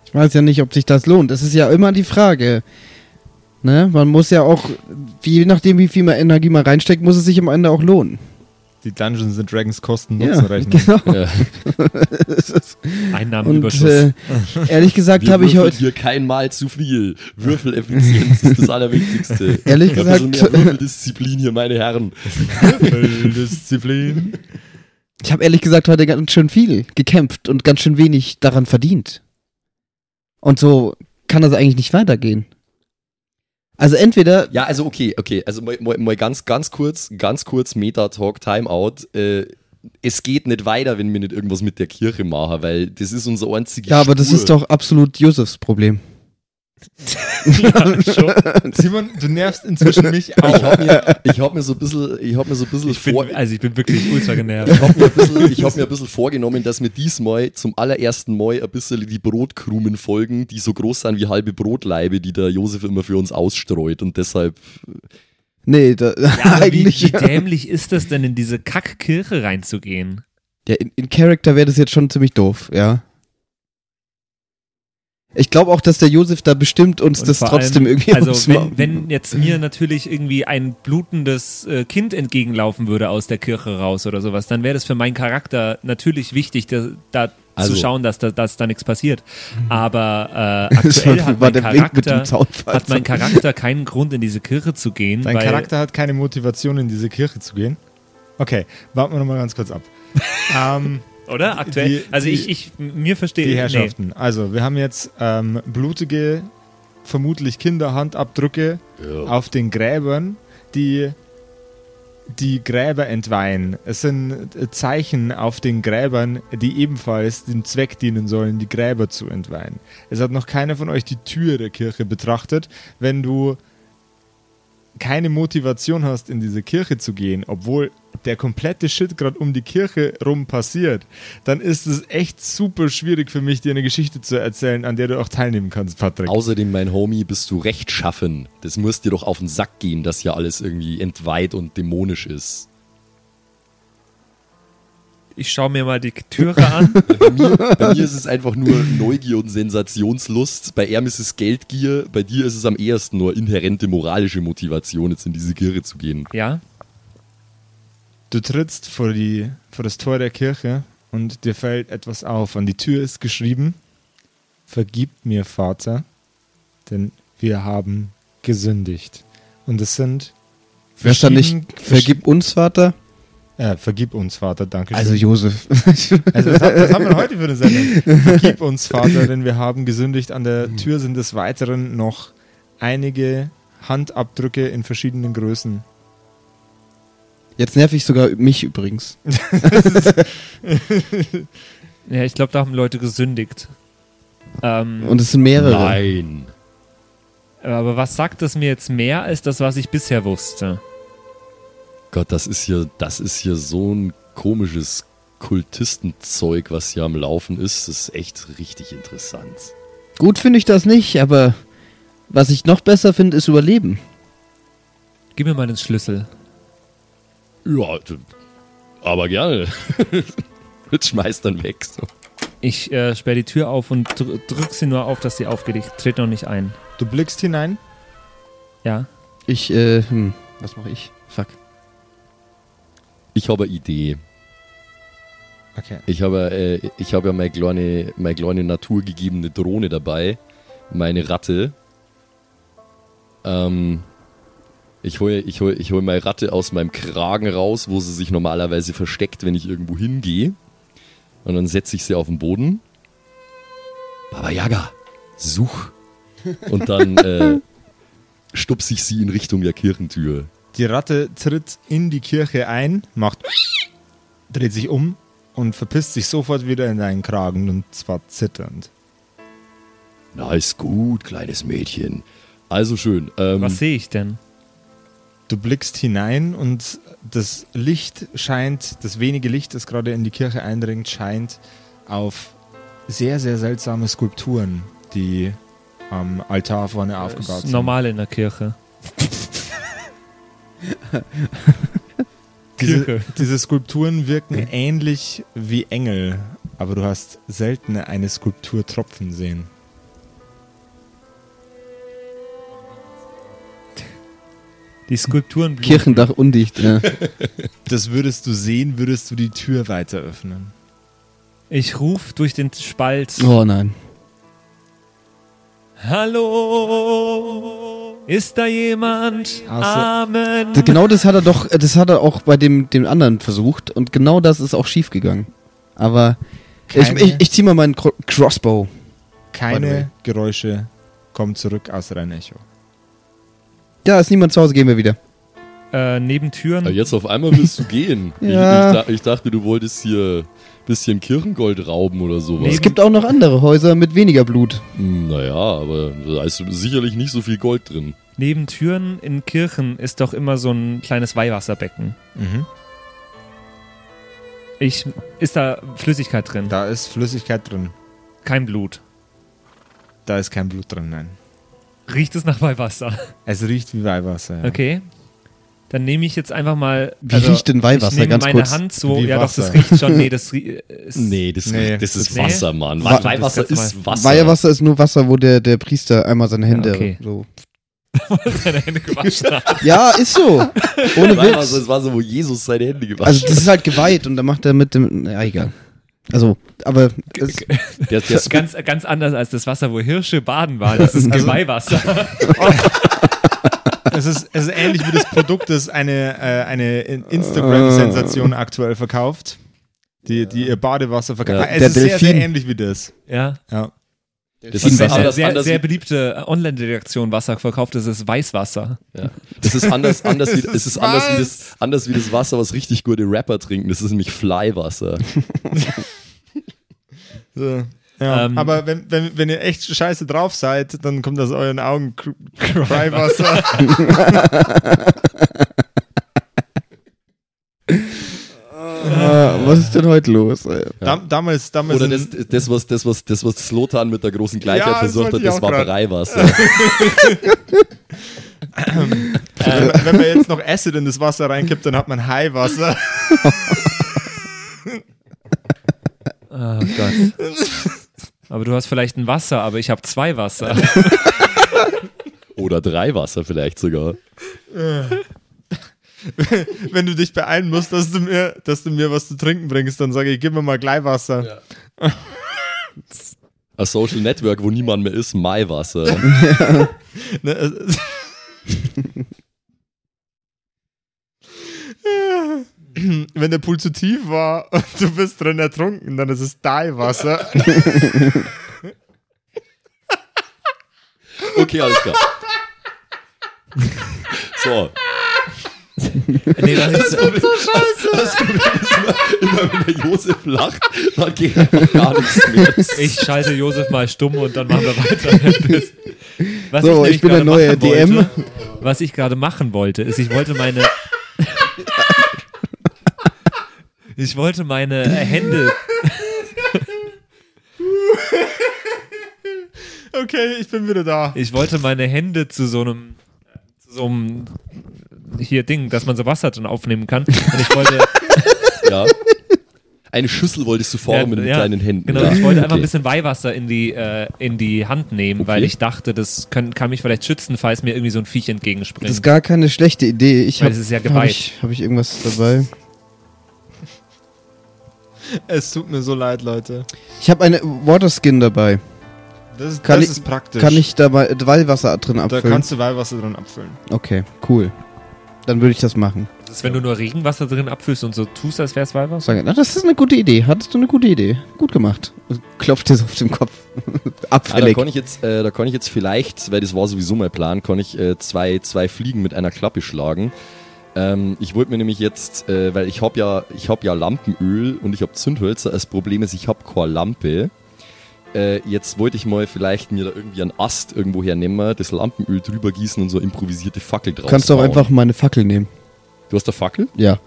Ich weiß ja nicht, ob sich das lohnt. Das ist ja immer die Frage. Ne? Man muss ja auch, je nachdem, wie viel man Energie man reinsteckt, muss es sich am Ende auch lohnen. Die Dungeons and Dragons kosten Ja, Nutzenrechnung. genau. Ja. Ist- Und Einnahmenüberschuss. äh, ehrlich gesagt habe ich heute, hier kein Mal zu viel. Würfeleffizienz ist das Allerwichtigste. Ehrlich gesagt- mehr Würfeldisziplin hier, meine Herren. Disziplin. ich habe ehrlich gesagt heute ganz schön viel gekämpft und ganz schön wenig daran verdient. Und so kann das eigentlich nicht weitergehen. Also entweder, Ja, also okay, okay. Also mal, mal, mal ganz, ganz kurz, ganz kurz Meta-Talk, Timeout. Äh, es geht nicht weiter, wenn wir nicht irgendwas mit der Kirche machen, weil das ist unser einziges ja, aber das Spur. ist doch absolut Josefs Problem. Ja, schon. Simon, du nervst inzwischen mich Ich auch. habe mir, ich hab mir so ein bisschen, ich hab mir so ein bisschen Ich bin, vor, also ich bin wirklich ultra genervt. ich habe mir, ein bisschen- ich hab mir ein bisschen vorgenommen, dass wir diesmal zum allerersten Mal ein bisschen die Brotkrumen folgen, die so groß sind wie halbe Brotleibe, die der Josef immer für uns ausstreut und deshalb Nee, da, Ja, aber wie, eigentlich. wie dämlich ist das denn, in diese Kackkirche reinzugehen? Ja, in, in Character wäre das jetzt schon ziemlich doof, ja. Ich glaube auch, dass der Josef da bestimmt uns Und das trotzdem allem, irgendwie Also aufs wenn, wenn jetzt mir natürlich irgendwie ein blutendes äh, Kind entgegenlaufen würde aus der Kirche raus oder sowas, dann wäre das für meinen Charakter natürlich wichtig, da, da Also- zu schauen, dass da, dass da nichts passiert. Aber äh, aktuell hat mein, Charakter, hat mein Charakter keinen Grund, in diese Kirche zu gehen. Dein weil, Charakter hat keine Motivation, in diese Kirche zu gehen. Okay, warten wir nochmal ganz kurz ab. ähm, Oder? Aktuell? Die- also die- ich, ich, mir verstehe die Herrschaften. Also, wir haben jetzt ähm, blutige, vermutlich Kinderhandabdrücke auf den Gräbern, die die Gräber entweihen. Es sind äh, Zeichen auf den Gräbern, die ebenfalls dem Zweck dienen sollen, die Gräber zu entweihen. Es hat noch keiner von euch die Tür der Kirche betrachtet. Wenn du keine Motivation hast, in diese Kirche zu gehen, obwohl der komplette Shit gerade um die Kirche rum passiert, dann ist es echt super schwierig für mich, dir eine Geschichte zu erzählen, an der du auch teilnehmen kannst, Patrick. Außerdem, mein Homie, bist du rechtschaffen. Das muss dir doch auf den Sack gehen, dass hier alles irgendwie entweiht und dämonisch ist. ich schaue mir mal die Türe an. Bei mir, bei mir ist es einfach nur Neugier und Sensationslust. Bei ihm ist es Geldgier. Bei dir ist es am ehesten nur inhärente moralische Motivation, jetzt in diese Kirche zu gehen. Ja, Du trittst vor, die, vor das Tor der Kirche und dir fällt etwas auf. An die Tür ist geschrieben: Vergib mir, Vater, denn wir haben gesündigt. Und es sind. Wer stand nicht, vergib uns, Vater? Äh, vergib uns, Vater, danke schön. Also Josef. Also, was, was haben wir heute für eine Sendung? Vergib uns, Vater, denn wir haben gesündigt. An der Tür sind des Weiteren noch einige Handabdrücke in verschiedenen Größen. Jetzt nerv ich sogar mich übrigens. ja ich glaube, da haben Leute gesündigt. Ähm, Und es sind mehrere. Nein. aber was sagt das mir jetzt mehr als das, was ich bisher wusste? Gott, das ist hier, das ist hier so ein komisches Kultistenzeug, was hier am Laufen ist. Das ist echt richtig interessant. Gut finde ich das nicht, aber was ich noch besser finde, ist Überleben. Gib mir mal den Schlüssel. Ja, aber gerne. Jetzt schmeißt dann weg. So. Ich äh, sperre die Tür auf und dr drück sie nur auf, dass sie aufgeht. Ich trete noch nicht ein. Du blickst hinein. Ja. Ich, äh, hm, was mache ich? Fuck. Ich habe eine Idee. Okay. Ich habe, äh, ich habe ja meine kleine, meine kleine naturgegebene Drohne dabei. Meine Ratte. Ähm, ich hole ich hol, ich hol meine Ratte aus meinem Kragen raus, wo sie sich normalerweise versteckt, wenn ich irgendwo hingehe. Und dann setze ich sie auf den Boden. Baba Yaga, such. Und dann äh, stupse ich sie in Richtung der Kirchentür. Die Ratte tritt in die Kirche ein, macht, dreht sich um und verpisst sich sofort wieder in deinen Kragen und zwar zitternd. Na, ist gut, kleines Mädchen. Also schön. Ähm, Was sehe ich denn? Du blickst hinein und das Licht scheint, das wenige Licht, das gerade in die Kirche eindringt, scheint auf sehr, sehr seltsame Skulpturen, die am Altar vorne Das aufgebaut ist sind. normal in der Kirche. Diese, diese Skulpturen wirken ähnlich wie Engel, aber du hast selten eine Skulptur tropfen sehen. Die Skulpturen bluten. Kirchendach undicht. Ja. Das würdest du sehen, würdest du die Tür weiter öffnen. Ich rufe durch den Spalt. Oh nein. Hallo, ist da jemand? Amen. Genau das hat er doch, das hat er auch bei dem, dem anderen versucht und genau das ist auch schief gegangen. Aber ich, Keine- ich, ich zieh mal meinen Cro Crossbow. By the way. Keine Geräusche kommen zurück außer ein Echo. Ja, ist niemand zu Hause, gehen wir wieder. Äh, neben Türen. Aber jetzt auf einmal willst du gehen. Ja. ich, ich, ich dachte, du wolltest hier ein bisschen Kirchengold rauben oder sowas. Es gibt auch noch andere Häuser mit weniger Blut. Hm, Naja, aber da ist sicherlich nicht so viel Gold drin. Neben Türen in Kirchen ist doch immer so ein kleines Weihwasserbecken. Mhm. Ich, ist da Flüssigkeit drin? Da ist Flüssigkeit drin. Kein Blut. Da ist kein Blut drin, nein. Riecht es nach Weihwasser? Es riecht wie Weihwasser. Ja. Okay. Dann nehme ich jetzt einfach mal. Wie riecht denn Weihwasser, Ich nehme ganz meine kurz? Hand so. Wie ja, doch, Wasser. das riecht schon. Nee, das rie- ist. Nee, das, Nee, das ist nee. Wasser, Mann. Wa- Weihwasser das ist Wasser. Weihwasser ist nur Wasser, wo der, der Priester einmal seine Hände okay. so. Seine Hände gewaschen hat. Ja, ist so. Ohne Weihwasser Witz. ist Wasser, wo Jesus seine Hände gewaschen Also das ist halt geweiht und da macht er mit dem. Ja, egal. Also, aber das. Der, der Spit, Ganz, ganz anders als das Wasser, wo Hirsche baden waren. Das ist Geweihwasser. Es, ist, es ist ähnlich wie das Produkt, das eine, äh, eine Instagram-Sensation aktuell verkauft. Die, die ihr Badewasser verkauft. Ja. es Der ist sehr, sehr Delfin. ähnlich wie das. Ja. Ja. das Das ist ist eine sehr, anders, sehr beliebte Online-Reaktion, Wasser verkauft. Das ist Weißwasser. ja. das ist anders, anders, wie, Das es ist ist anders, wie das, anders wie das Wasser, was richtig gute Rapper trinken. Das ist nämlich Flywasser. So. Ja, Ähm. aber wenn, wenn, wenn ihr echt scheiße drauf seid, dann kommt aus euren Augen Cr- Cry-Wasser. ah, was ist denn heute los? ey? Dam damals, damals Oder das, das, was, das, was, das, was Slotan mit der großen Gleichheit Ja, versucht hat, das war. Breiwasser. wenn, man- wenn man jetzt noch Acid in das Wasser reinkippt, dann hat man High-Wasser. Oh Gott. Aber du hast vielleicht ein Wasser, aber ich habe zwei Wasser. Oder drei Wasser vielleicht sogar. Wenn du dich beeilen musst, dass du mir, dass du mir was zu trinken bringst, dann sage ich, gib mir mal Gleichwasser. Ein Social Network, wo niemand mehr ist, Maiwasser. Ne, äh, Wenn der Pool zu tief war und du bist drin ertrunken, dann ist es Wasser. Okay, alles klar. So, nee, das ist, das Problem ist immer, immer wenn der Josef lacht, dann geht einfach gar nichts mehr. ich schalte Josef mal stumm und dann machen wir weiter. Was So, nämlich ich bin der gerade neue machen DM. Wollte, was ich gerade machen wollte, ist, ich wollte meine. Ich wollte meine Hände. Okay, ich bin wieder da. Ich wollte meine Hände zu so einem. zu so einem. hier Ding, dass man so Wasser drin aufnehmen kann. Und ich wollte. Ja. Eine Schüssel wolltest du formen mit den ja, kleinen Händen. Genau, ja. ich wollte einfach okay. ein bisschen Weihwasser in die, äh, in die Hand nehmen, weil Okay. ich dachte, das kann, kann mich vielleicht schützen, falls mir irgendwie so ein Viech Das entgegenspringt. ist gar keine schlechte Idee. Ich Weil hab, es ist ja hab geweiht. ich, hab ich irgendwas dabei? Es tut mir so leid, Leute. Ich habe eine Waterskin dabei. Das, ist- Kann das ich- ist praktisch. Kann ich da Wei- Weihwasser drin da abfüllen? kannst du Weihwasser drin abfüllen. okay, cool. Dann würde ich das machen. Das ist, wenn du nur Regenwasser drin abfüllst und so tust, als wäre es Weihwasser. Na, das ist eine gute Idee. Hattest du eine gute Idee? Gut gemacht. Klopft dir so auf den Kopf. Ah, da Abfällig. kann ich jetzt, äh, da kann ich jetzt vielleicht, weil das war sowieso mein Plan, kann ich äh, zwei, zwei Fliegen mit einer Klappe schlagen. Ähm, ich wollte mir nämlich jetzt, äh, weil ich hab ja, ich hab ja Lampenöl und ich hab Zündhölzer. Das Problem ist, ich hab keine Lampe. Äh, jetzt wollte ich mal vielleicht mir da irgendwie einen Ast irgendwo hernehmen, das Lampenöl drüber gießen und so improvisierte Fackel drauf. Kannst du auch einfach meine Fackel nehmen. Du hast eine Fackel? Ja.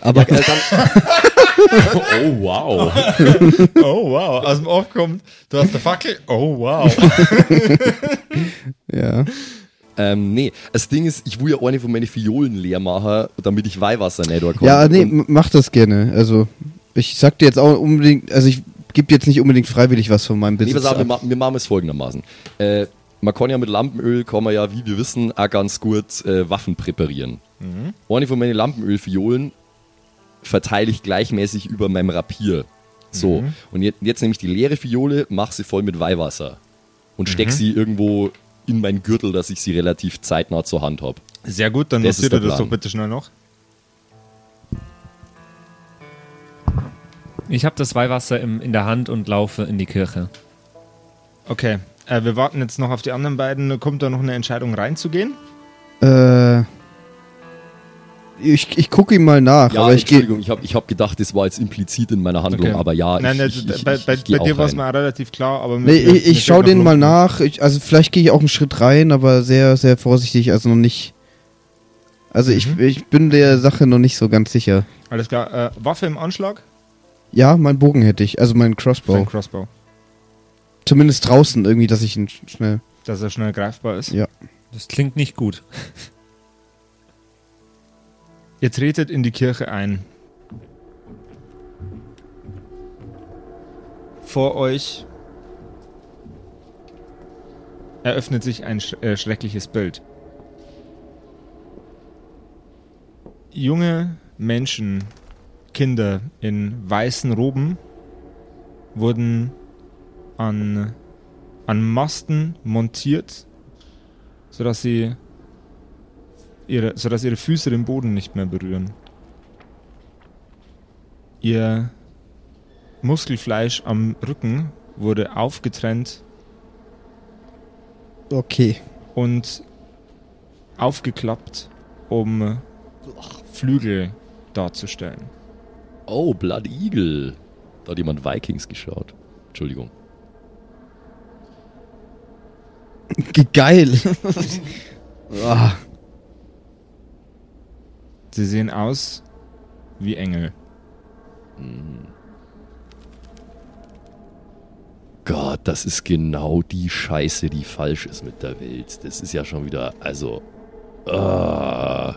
Aber dann, oh wow. Oh, wow. Aus dem Off kommt, du hast eine Fackel. Oh, wow. ja. Ähm, nee, das Ding ist, ich will ja eine von meinen Fiolen leer machen, damit ich Weihwasser nicht da kann. Ja, nee, mach das gerne. Also, ich sag dir jetzt auch unbedingt, also ich gebe jetzt nicht unbedingt freiwillig was von meinem Nee, Besitz pass auf, wir, machen es folgendermaßen. Äh, man kann ja mit Lampenöl, kann man ja, wie wir wissen, auch ganz gut äh, Waffen präparieren. Eine von meinen Lampenölfiolen verteile ich gleichmäßig über meinem Rapier. So, und jetzt, jetzt nehme ich die leere Fiole, mache sie voll mit Weihwasser und steck sie irgendwo in meinen Gürtel, dass ich sie relativ zeitnah zur Hand habe. Sehr gut, dann Das ist notiert ihr das doch bitte schnell noch. Ich habe das Weihwasser im, in der Hand und laufe in die Kirche. Okay, äh, wir warten jetzt noch auf die anderen beiden. Kommt da noch eine Entscheidung reinzugehen? Äh, ich ich gucke ihm mal nach, Ja, aber ich. Entschuldigung, ich habe ich hab gedacht, das war jetzt implizit in meiner Handlung, Okay. aber ja, Nein, ich, nein, ich, ich, bei, ich, bei, ich bei dir war es mal relativ klar, aber mir- Nee, mir- ich, mir ich schau fehlt den mal nach. Ich, also vielleicht gehe ich auch einen Schritt rein, aber sehr, sehr vorsichtig, also noch nicht. Also ich, Mhm. ich bin der Sache noch nicht so ganz sicher. Alles klar. Äh, Waffe im Anschlag? Ja, mein Bogen hätte ich, also mein Crossbow. Sein Crossbow. Zumindest draußen irgendwie, dass ich ihn sch- schnell. Dass er schnell greifbar ist. Ja. Das klingt nicht gut. Ihr tretet in die Kirche ein. Vor euch eröffnet sich ein sch äh, schreckliches Bild. Junge Menschen, Kinder in weißen Roben wurden an, an Masten montiert, sodass sie ihre, sodass ihre Füße den Boden nicht mehr berühren. Ihr Muskelfleisch am Rücken wurde aufgetrennt Okay. und aufgeklappt, um Flügel darzustellen. Oh, Blood Eagle. Da hat jemand Vikings geschaut. Entschuldigung. Ge- Geil. Ah, Sie sehen aus wie Engel. Gott, das ist genau die Scheiße, die falsch ist mit der Welt. Das ist ja schon wieder, also. Ah.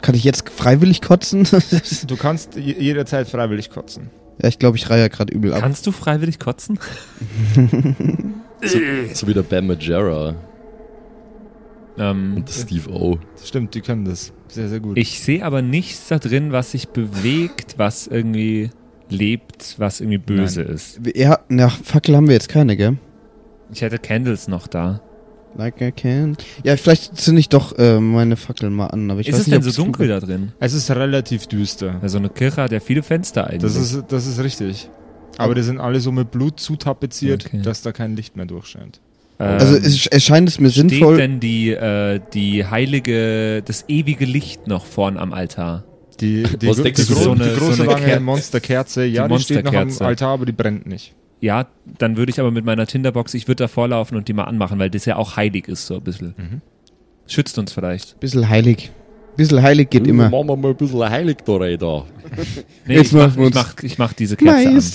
kann ich jetzt freiwillig kotzen? Du kannst je- jederzeit freiwillig kotzen. Ja, ich glaube, ich reihe gerade übel ab. Kannst du freiwillig kotzen? So, so wie der Bam Majera Ähm, und Steve O. Stimmt, die können das. Sehr, sehr gut. ich sehe aber nichts da drin, was sich bewegt, was irgendwie lebt, was irgendwie böse ist. Ja, na, Fackel haben wir jetzt keine, gell? Ich hätte Candles noch da. Like I can. Ja, vielleicht zünde ich doch äh, meine Fackel mal an. Aber ich ist weiß es nicht, denn so dunkel da drin? es ist relativ düster. Also eine Kirche hat ja viele Fenster eigentlich. Das ist, das ist richtig. Aber die sind alle so mit Blut zutapeziert, Okay. dass da kein Licht mehr durchscheint. Ähm, Also es erscheint es mir steht sinnvoll. denn die, äh, die heilige, das ewige Licht noch vorn am Altar? Die, die, die, gro so die eine- große so eine lange Kerze? Monsterkerze, ja, Die die, steht noch am Monsterkerze. Altar, aber die brennt nicht. Ja, dann würde ich aber mit meiner Tinderbox, ich würde da vorlaufen und die mal anmachen, weil das ja auch heilig ist, so ein bisschen. Mhm. Schützt uns vielleicht. Bisschen heilig. Bisschen heilig geht immer. Machen wir mal ein bisschen heilig da rein da. Nee, Jetzt ich, mach, ich, mach, ich mach diese Kerze Nein, an. es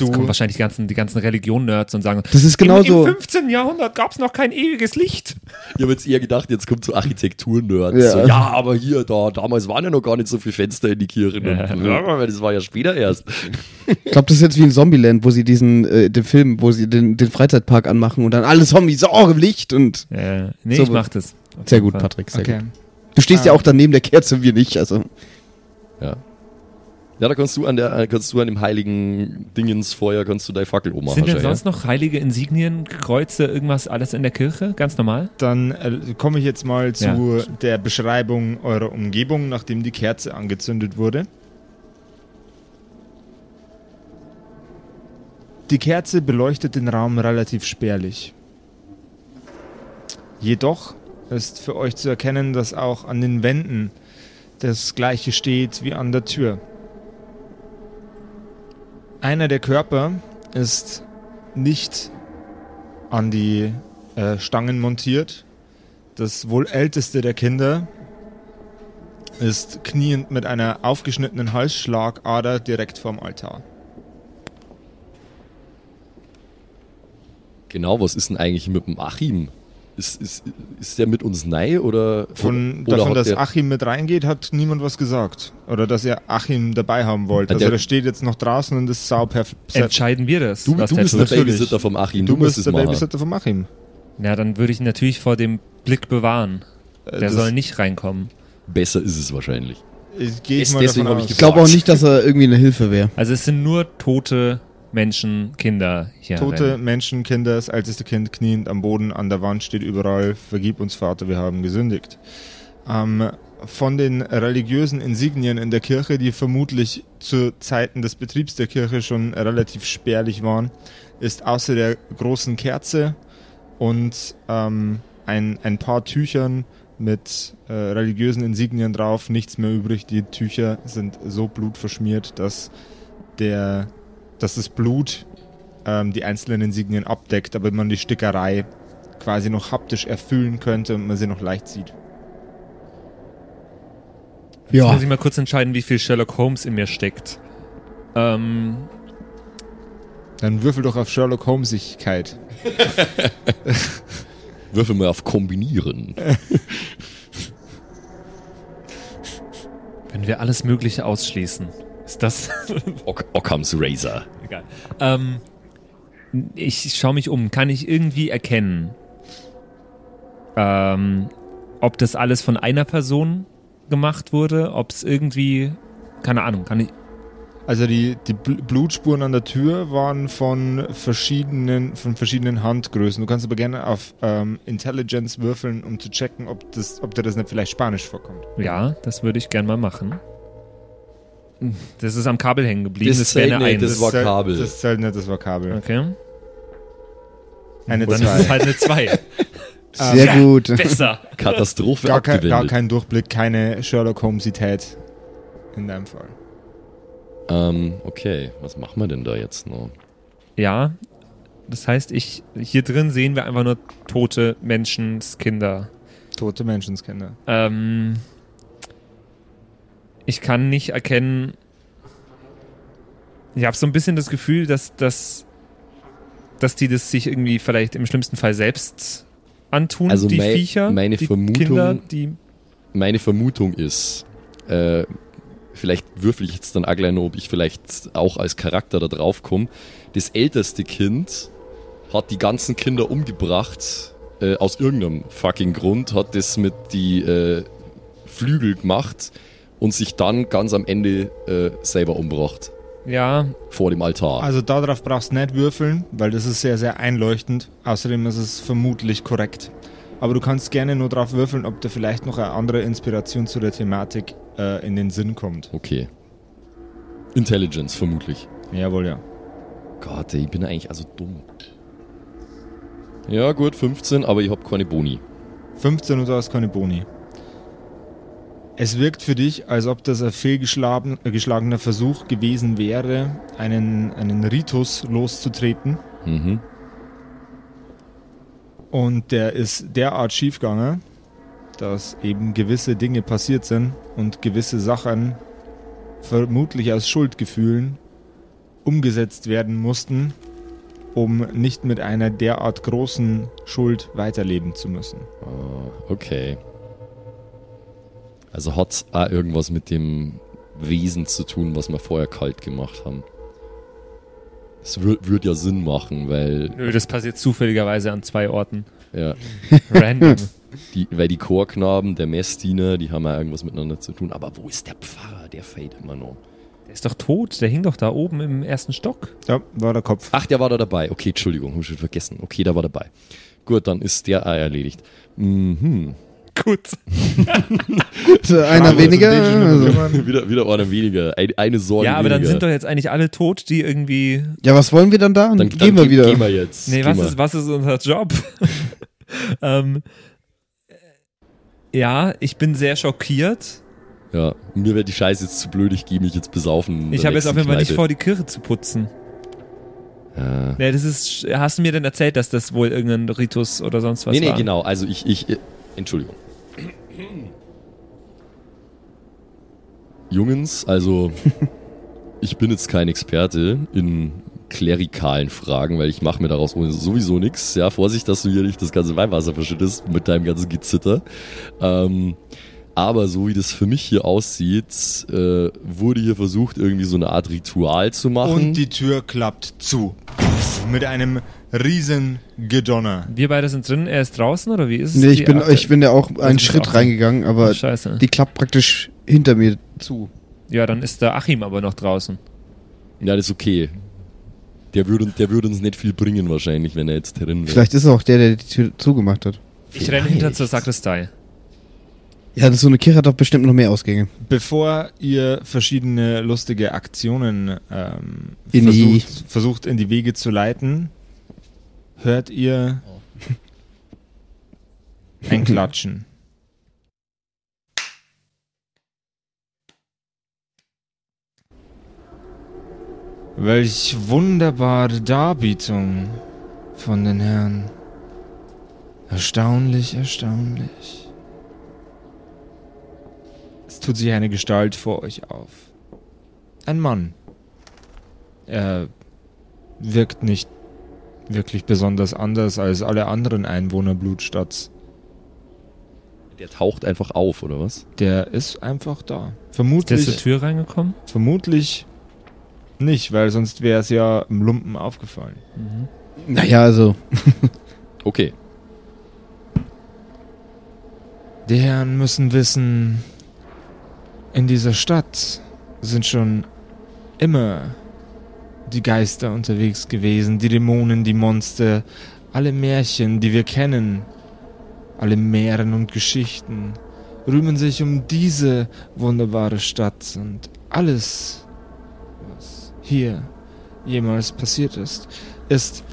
Jetzt kommen Du, wahrscheinlich die ganzen, die ganzen Religion-Nerds und sagen, Das ist Im, genauso. im 15. Jahrhundert gab es noch kein ewiges Licht. Ich habe jetzt eher gedacht, jetzt kommt so Architektur-Nerds. Ja. Ja. So, ja, aber hier, da, damals waren ja noch gar nicht so viele Fenster in die Kirchen. Ja. Ja, das war ja später erst. Ich glaube, das ist jetzt wie in Zombieland, wo sie diesen, äh, den Film, wo sie den, den Freizeitpark anmachen und dann alle Zombies, oh, Licht und. Äh, nee, So, ich mach das. Sehr gut, Fall. Patrick, sehr okay. gut. Du stehst ja Ah. auch daneben der Kerze und wir nicht, also. Ja. Ja, da kannst du an der, äh, kannst du an dem heiligen Dingensfeuer, kannst du deine Fackel oben machen. Sind denn sonst noch heilige Insignien, Kreuze, irgendwas alles in der Kirche? Ganz normal? Dann äh, komme ich jetzt mal zu Ja. der Beschreibung eurer Umgebung, nachdem die Kerze angezündet wurde. Die Kerze beleuchtet den Raum relativ spärlich. Jedoch ist für euch zu erkennen, dass auch an den Wänden das gleiche steht wie an der Tür. Einer der Körper ist nicht an die äh, Stangen montiert. Das wohl älteste der Kinder ist kniend mit einer aufgeschnittenen Halsschlagader direkt vorm Altar. Genau, was ist denn eigentlich mit dem Achim? Ist, ist, ist der mit uns nei oder Von oder davon, dass Achim mit reingeht, hat niemand was gesagt. Oder dass ihr Achim dabei haben wollt. Ah, Also der- der steht jetzt noch draußen und ist sau perfekt. Entscheiden wir das, Du, was du bist der. Babysitter vom Achim, Du du, bist der machen. Babysitter von Achim. Ja, dann würde ich ihn natürlich vor dem Blick bewahren. Der das- soll nicht reinkommen. Besser ist es wahrscheinlich. Ich ich. Ich glaube auch nicht, dass er irgendwie eine Hilfe wäre. Also es sind nur tote Menschen, Kinder hier. Tote rennen. Menschen, Kinder, das älteste Kind kniend am Boden, an der Wand steht überall, vergib uns Vater, wir haben gesündigt. Ähm, von den religiösen Insignien in der Kirche, die vermutlich zu Zeiten des Betriebs der Kirche schon relativ spärlich waren, ist außer der großen Kerze und ähm, ein, ein paar Tüchern mit äh, religiösen Insignien drauf nichts mehr übrig. Die Tücher sind so blutverschmiert, dass der dass das Blut ähm, die einzelnen Insignien abdeckt, aber man die Stickerei quasi noch haptisch erfüllen könnte und man sie noch leicht sieht. Jetzt muss ich mal kurz entscheiden, wie viel Sherlock Holmes in mir steckt. Ähm, Dann würfel doch auf Sherlock Holmesigkeit. Würfel mal auf Kombinieren. wenn wir alles Mögliche ausschließen, ist das Ock Ockhams Razor. egal. Ähm, ich schaue mich um. Kann ich irgendwie erkennen, ähm, ob das alles von einer Person gemacht wurde? Ob es irgendwie, keine Ahnung, kann ich. Also die, die Bl- Blutspuren an der Tür waren von verschiedenen, von verschiedenen Handgrößen. Du kannst aber gerne auf ähm, Intelligence würfeln, um zu checken, ob, das, ob dir das nicht vielleicht Spanisch vorkommt. Ja, das würde ich gern mal machen. Das ist am Kabel hängen geblieben. Das Das, wäre eine nicht, 1. das war Kabel. Das zählt nicht, das war Kabel. okay. Eine Dann ist zwei. es halt eine 2. Sehr gut. Besser. Katastrophe gar, kein, abgewendet. gar kein Durchblick, keine Sherlock Holmesität in deinem Fall. Ähm, okay, was machen wir denn da jetzt noch? Ja, das heißt, ich hier drin sehen wir einfach nur tote Menschenskinder. Tote Menschenskinder. Ähm, ich kann nicht erkennen. Ich habe so ein bisschen das Gefühl, dass, dass, dass die das sich irgendwie vielleicht im schlimmsten Fall selbst antun, Also die mei- Viecher, meine die Vermutung- Kinder, die Meine Vermutung ist, äh, vielleicht würfel ich jetzt dann auch gleich noch, ob ich vielleicht auch als Charakter da drauf komme. Das älteste Kind hat die ganzen Kinder umgebracht, äh, aus irgendeinem fucking Grund, hat das mit die äh, Flügel gemacht und sich dann ganz am Ende äh, selber umgebracht. Ja, Vor dem Altar. Also darauf brauchst du nicht würfeln, weil das ist sehr, sehr einleuchtend. Außerdem ist es vermutlich korrekt. Aber du kannst gerne nur drauf würfeln, ob dir vielleicht noch eine andere Inspiration zu der Thematik äh, in den Sinn kommt. Okay. Intelligence, vermutlich. Jawohl, ja. Gott, ey, ich bin eigentlich also dumm. Ja, gut, 15, aber ich hab keine Boni. 15 und du hast keine Boni. Es wirkt für dich, als ob das ein fehlgeschlagener Versuch gewesen wäre, einen, einen Ritus loszutreten. Mhm. Und der ist derart schiefgegangen, dass eben gewisse Dinge passiert sind und gewisse Sachen vermutlich aus Schuldgefühlen umgesetzt werden mussten, um nicht mit einer derart großen Schuld weiterleben zu müssen. Ah, okay. Also hat's auch irgendwas mit dem Wesen zu tun, was wir vorher kalt gemacht haben. Das würde würd ja Sinn machen, weil, nö, das passiert zufälligerweise an zwei Orten. ja, Random. die, weil die Chorknaben, der Messdiener, die haben ja irgendwas miteinander zu tun. Aber wo ist der Pfarrer? Der fällt immer noch. Der ist doch tot, der hing doch da oben im ersten Stock. Ja, war der Kopf. Ach, der war da dabei. Okay, Entschuldigung, hab ich schon vergessen. Okay, der war dabei. Gut, dann ist der auch erledigt. Mhm. Gut. Gut, äh, einer Bravo, weniger. also wieder, wieder einer weniger. Ein, eine Sorge Ja, aber dann weniger. sind doch jetzt eigentlich alle tot, die irgendwie. Ja, was wollen wir dann da? dann, gehen dann wir ge- wieder. Gehen wir jetzt. Nee, Gehen was wir. ist, was ist unser Job? ähm, ja, ich bin sehr schockiert. Ja, mir wäre die Scheiße jetzt zu blöd, ich gehe mich jetzt besaufen. Ich habe jetzt auf jeden Fall nicht vor, die Kirche zu putzen. Ja. Ja, das ist. Hast du mir denn erzählt, dass das wohl irgendein Ritus oder sonst was Nee, nee, war? genau. Also ich, ich, äh, Entschuldigung. Jungens, also ich bin jetzt kein Experte in klerikalen Fragen, weil ich mache mir daraus sowieso nichts. Ja, Vorsicht, dass du hier nicht das ganze Weinwasser verschüttest mit deinem ganzen Gezitter. Ähm, aber so wie das für mich hier aussieht, äh, wurde hier versucht, irgendwie so eine Art Ritual zu machen. Und die Tür klappt zu. Mit einem riesen Gedonner. Wir beide sind drin, er ist draußen oder wie ist es? Nee, ich bin, Art- ich bin ja auch einen Schritt auch- reingegangen, aber Oh, Scheiße. die klappt praktisch hinter mir zu. Ja, dann ist der Achim aber noch draußen. ja, das ist okay. Der würde, der würde uns nicht viel bringen wahrscheinlich, wenn er jetzt drin wäre. Vielleicht ist er auch der, der die Tür zugemacht hat. Ich renne hinter zur Sakristei. Ja, das so eine Kirche hat doch bestimmt noch mehr Ausgänge. Bevor ihr verschiedene lustige Aktionen ähm, In versucht, versucht in die Wege zu leiten, hört ihr ein Klatschen. Welch wunderbare Darbietung von den Herren. Erstaunlich, erstaunlich. Tut sich eine Gestalt vor euch auf. Ein Mann. Er wirkt nicht wirklich besonders anders als alle anderen Einwohner Blutstadts. Der taucht einfach auf, oder was? Der ist einfach da. Ist der Vermutlich, zur Tür reingekommen? vermutlich nicht, weil sonst wäre es ja im Lumpen aufgefallen. Naja, also. Okay. Die Herren müssen wissen, in dieser Stadt sind schon immer die Geister unterwegs gewesen, die Dämonen, die Monster, alle Märchen, die wir kennen, alle Mähren und Geschichten rühmen sich um diese wunderbare Stadt und alles, was hier jemals passiert ist, ist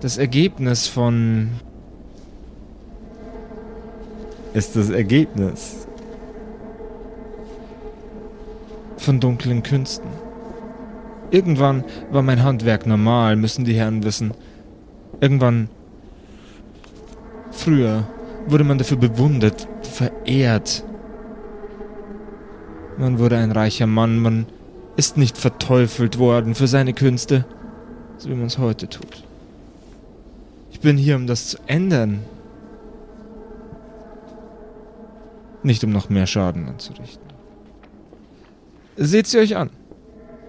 das Ergebnis von ist das Ergebnis von dunklen Künsten. Irgendwann war mein Handwerk normal, müssen die Herren wissen. Irgendwann früher wurde man dafür bewundert, verehrt. Man wurde ein reicher Mann, man ist nicht verteufelt worden für seine Künste, so wie man es heute tut. Ich bin hier, um das zu ändern, nicht um noch mehr Schaden anzurichten. Seht sie euch an.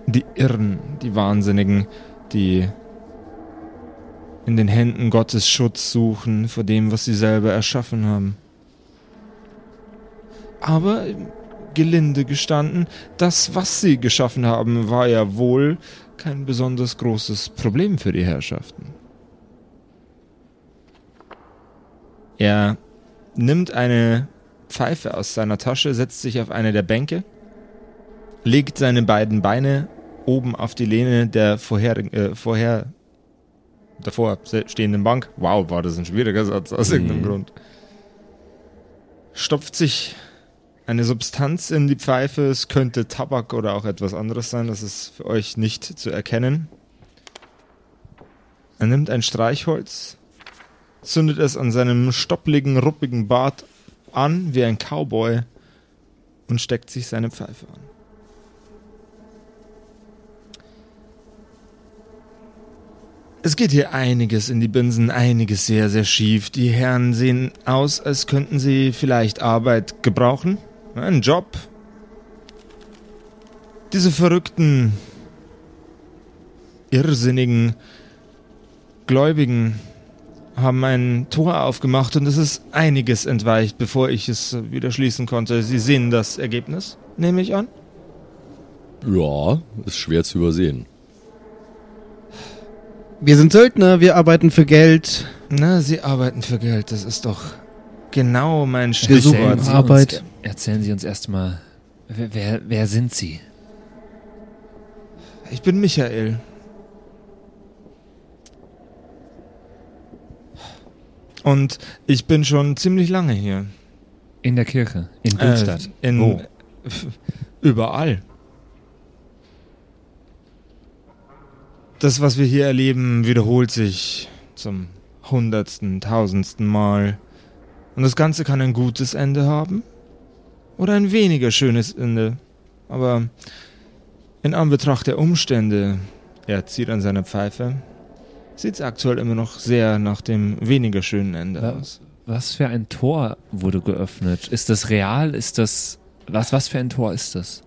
Die Irren, die Wahnsinnigen, die in den Händen Gottes Schutz suchen vor dem, was sie selber erschaffen haben. Aber gelinde gestanden, das, was sie geschaffen haben, war ja wohl kein besonders großes Problem für die Herrschaften. Er nimmt eine Pfeife aus seiner Tasche, setzt sich auf eine der Bänke, legt seine beiden Beine oben auf die Lehne der vorherigen, äh, vorher davor stehenden Bank. Wow, war das ein schwieriger Satz aus irgendeinem Mhm. Grund. Stopft sich eine Substanz in die Pfeife. Es könnte Tabak oder auch etwas anderes sein. Das ist für euch nicht zu erkennen. Er nimmt ein Streichholz, zündet es an seinem stoppligen, ruppigen Bart an wie ein Cowboy und steckt sich seine Pfeife an. Es geht hier einiges in die Binsen, einiges sehr, sehr schief. Die Herren sehen aus, als könnten sie vielleicht Arbeit gebrauchen. Einen Job. Diese verrückten, irrsinnigen Gläubigen haben ein Tor aufgemacht und es ist einiges entweicht, bevor ich es wieder schließen konnte. Sie sehen das Ergebnis, nehme ich an. Ja, ist schwer zu übersehen. Wir sind Söldner, wir arbeiten für Geld. Na, Sie arbeiten für Geld, das ist doch genau mein Stichwort. Sie Arbeit. Uns, erzählen Sie uns erstmal, wer, wer, wer sind Sie? Ich bin Michael. Und ich bin schon ziemlich lange hier. In der Kirche, in Gülstadt. Äh, in, Wo? Überall. Das, was wir hier erleben, wiederholt sich zum hundertsten, tausendsten Mal. Und das Ganze kann ein gutes Ende haben oder ein weniger schönes Ende. Aber in Anbetracht der Umstände, er zieht an seiner Pfeife, sieht es aktuell immer noch sehr nach dem weniger schönen Ende Ja. aus. Was für ein Tor wurde geöffnet? Ist das real? Ist das. Was, was für ein Tor ist das?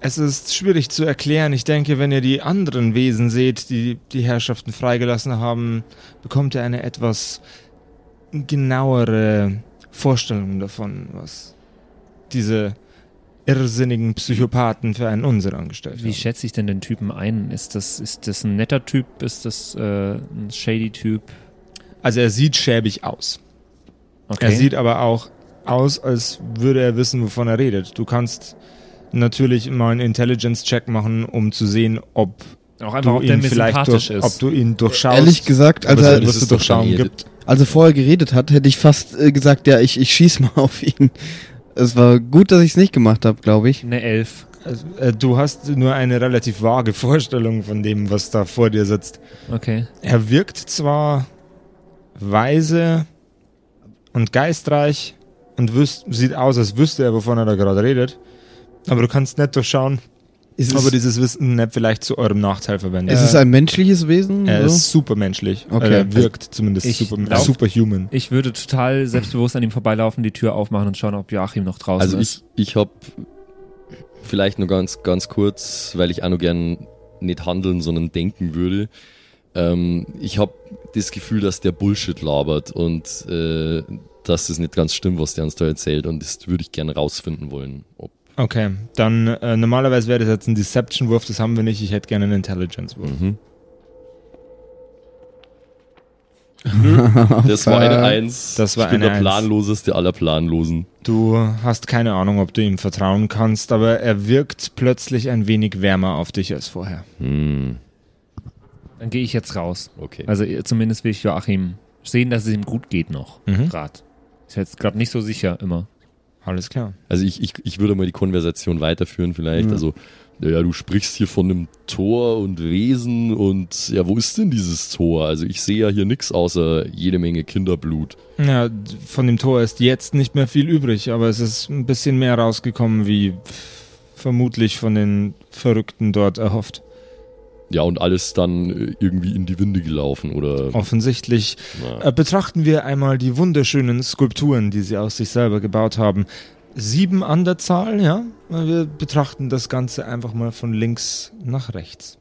Es ist schwierig zu erklären. Ich denke, wenn ihr die anderen Wesen seht, die die Herrschaften freigelassen haben, bekommt ihr eine etwas genauere Vorstellung davon, was diese irrsinnigen Psychopathen für einen Unsinn angestellt Wie haben. schätze ich denn den Typen ein? Ist das, ist das ein netter Typ? Ist das äh, ein shady Typ? Also er sieht schäbig aus. Okay. Er sieht aber auch aus, als würde er wissen, wovon er redet. Du kannst natürlich mal einen Intelligence-Check machen, um zu sehen, ob auch einfach, du ob ihn vielleicht durch, ist. ob du ihn durchschaust. Ehrlich gesagt, als es er, ist doch durchschauen gibt. als er vorher geredet hat, hätte ich fast äh, gesagt, ja, ich, ich schieß mal auf ihn. Es war gut, dass ich es nicht gemacht habe, glaube ich. Eine Elf. Also, äh, du hast nur eine relativ vage Vorstellung von dem, was da vor dir sitzt. Okay. Er wirkt zwar weise und geistreich und wüs sieht aus, als wüsste er, wovon er da gerade redet, aber du kannst nicht durchschauen, Ist ob es, er dieses Wissen nicht vielleicht zu eurem Nachteil verwendet. ist es ein menschliches Wesen? er so? ist supermenschlich. Okay. Okay. Er wirkt zumindest Ich super, glaub- superhuman. Ich würde total selbstbewusst an ihm vorbeilaufen, die Tür aufmachen und schauen, ob Joachim noch draußen Also ist. ich, ich habe vielleicht nur ganz, ganz kurz, weil ich auch noch gern nicht handeln, sondern denken würde. Ähm, ich habe das Gefühl, dass der Bullshit labert und äh, dass es nicht ganz stimmt, was der uns da erzählt. Und das würde ich gerne rausfinden wollen. Ob, Okay, dann äh, normalerweise wäre das jetzt ein Deception-Wurf, das haben wir nicht. Ich hätte gerne einen Intelligence-Wurf. mhm. Das war eine Eins. Das war ich bin eine der Eins. planloseste aller Planlosen. Du hast keine Ahnung, ob du ihm vertrauen kannst, aber er wirkt plötzlich ein wenig wärmer auf dich als vorher. Hm, Dann gehe ich jetzt raus. okay. Also äh, zumindest will ich Joachim sehen, dass es ihm gut geht noch. Mhm. Grad. Ist jetzt gerade nicht so sicher immer. Alles klar. Also ich, ich, ich würde mal die Konversation weiterführen vielleicht. Also, ja, du sprichst hier von einem Tor und Wesen und ja, wo ist denn dieses Tor? Also ich sehe ja hier nichts außer jede Menge Kinderblut. Ja, von dem Tor ist jetzt nicht mehr viel übrig, aber es ist ein bisschen mehr rausgekommen, wie vermutlich von den Verrückten dort erhofft. Ja, und alles dann äh, irgendwie in die Winde gelaufen oder Offensichtlich na, Äh, betrachten wir einmal die wunderschönen Skulpturen, die sie aus sich selber gebaut haben. sieben an der Zahl, ja. Wir betrachten das Ganze einfach mal von links nach rechts.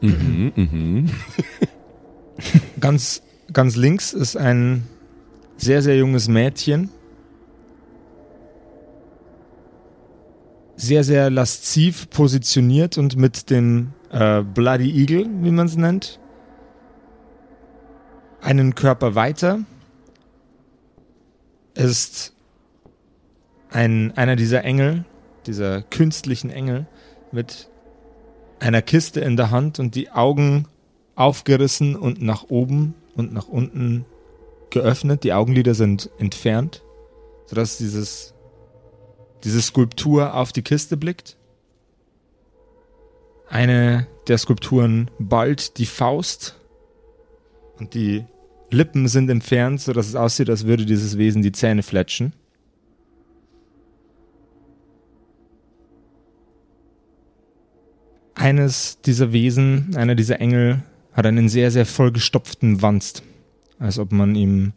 Mhm, mhm. Ganz, ganz links ist ein sehr, sehr junges Mädchen. Sehr, sehr lasziv positioniert und mit dem äh, Bloody Eagle, wie man es nennt, einen Körper weiter ist ein, einer dieser Engel, dieser künstlichen Engel, mit einer Kiste in der Hand und die Augen aufgerissen und nach oben und nach unten geöffnet. Die Augenlider sind entfernt, sodass dieses, diese Skulptur auf die Kiste blickt. Eine der Skulpturen ballt die Faust und die Lippen sind entfernt, sodass es aussieht, als würde dieses Wesen die Zähne fletschen. Eines dieser Wesen, einer dieser Engel, hat einen sehr, sehr vollgestopften Wanst. Als ob man ihm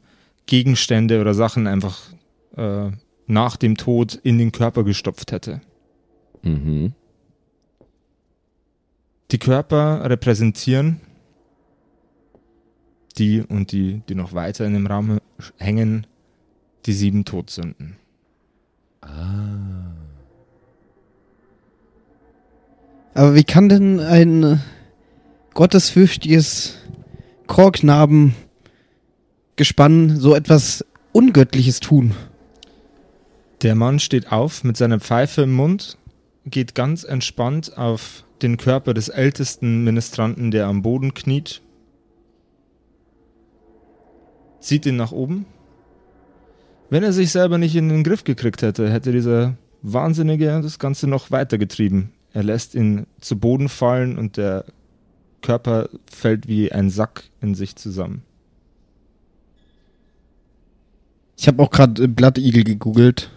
Gegenstände oder Sachen einfach äh, nach dem Tod in den Körper gestopft hätte. Mhm. Die Körper repräsentieren die und die, die noch weiter in dem Raum hängen, die sieben Todsünden. Ah. Aber wie kann denn ein gottesfürchtiges Chorknaben Gespann so etwas Ungöttliches tun? Der Mann steht auf mit seiner Pfeife im Mund, geht ganz entspannt auf den Körper des ältesten Ministranten, der am Boden kniet, zieht ihn nach oben. Wenn er sich selber nicht in den Griff gekriegt hätte, hätte dieser Wahnsinnige das Ganze noch weitergetrieben. Er lässt ihn zu Boden fallen und der Körper fällt wie ein Sack in sich zusammen. Ich habe auch gerade Blood Eagle gegoogelt.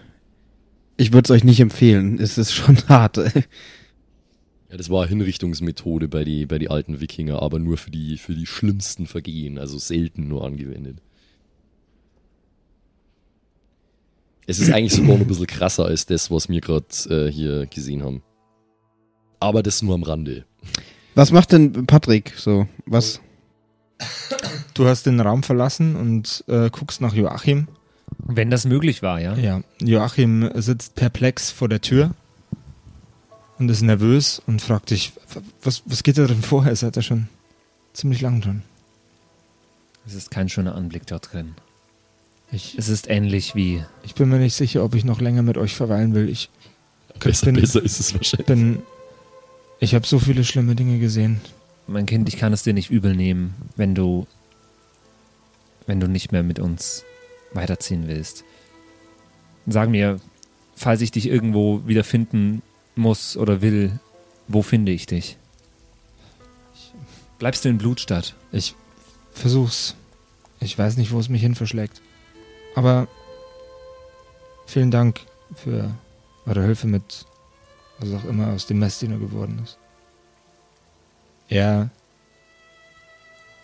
Ich würde es euch nicht empfehlen. Es ist schon hart. Ja, das war Hinrichtungsmethode bei die, bei die alten Wikinger, aber nur für die, für die schlimmsten Vergehen, also selten nur angewendet. Es ist eigentlich sogar noch ein bisschen krasser als das, was wir gerade äh, hier gesehen haben. Aber das nur am Rande. Was macht denn Patrick so? Was? Du hast den Raum verlassen und äh, guckst nach Joachim. Wenn das möglich war, ja. Ja, Joachim sitzt perplex vor der Tür und ist nervös und fragt dich, was, was geht da drin vor? Er seid ja schon ziemlich lang drin. Es ist kein schöner Anblick dort drin. Ich, Es ist ähnlich wie. ich bin mir nicht sicher, ob ich noch länger mit euch verweilen will. Ich Besser, bin, besser ist es wahrscheinlich. bin ich habe so viele schlimme Dinge gesehen. Mein Kind, ich kann es dir nicht übel nehmen, wenn du. wenn du nicht mehr mit uns weiterziehen willst. Sag mir, falls ich dich irgendwo wiederfinden muss oder will, wo finde ich dich? Bleibst du in Blutstadt? Ich versuch's. Ich weiß nicht, wo es mich hin verschlägt. Aber vielen Dank für eure Hilfe mit was auch immer aus dem Messdiener geworden ist. Er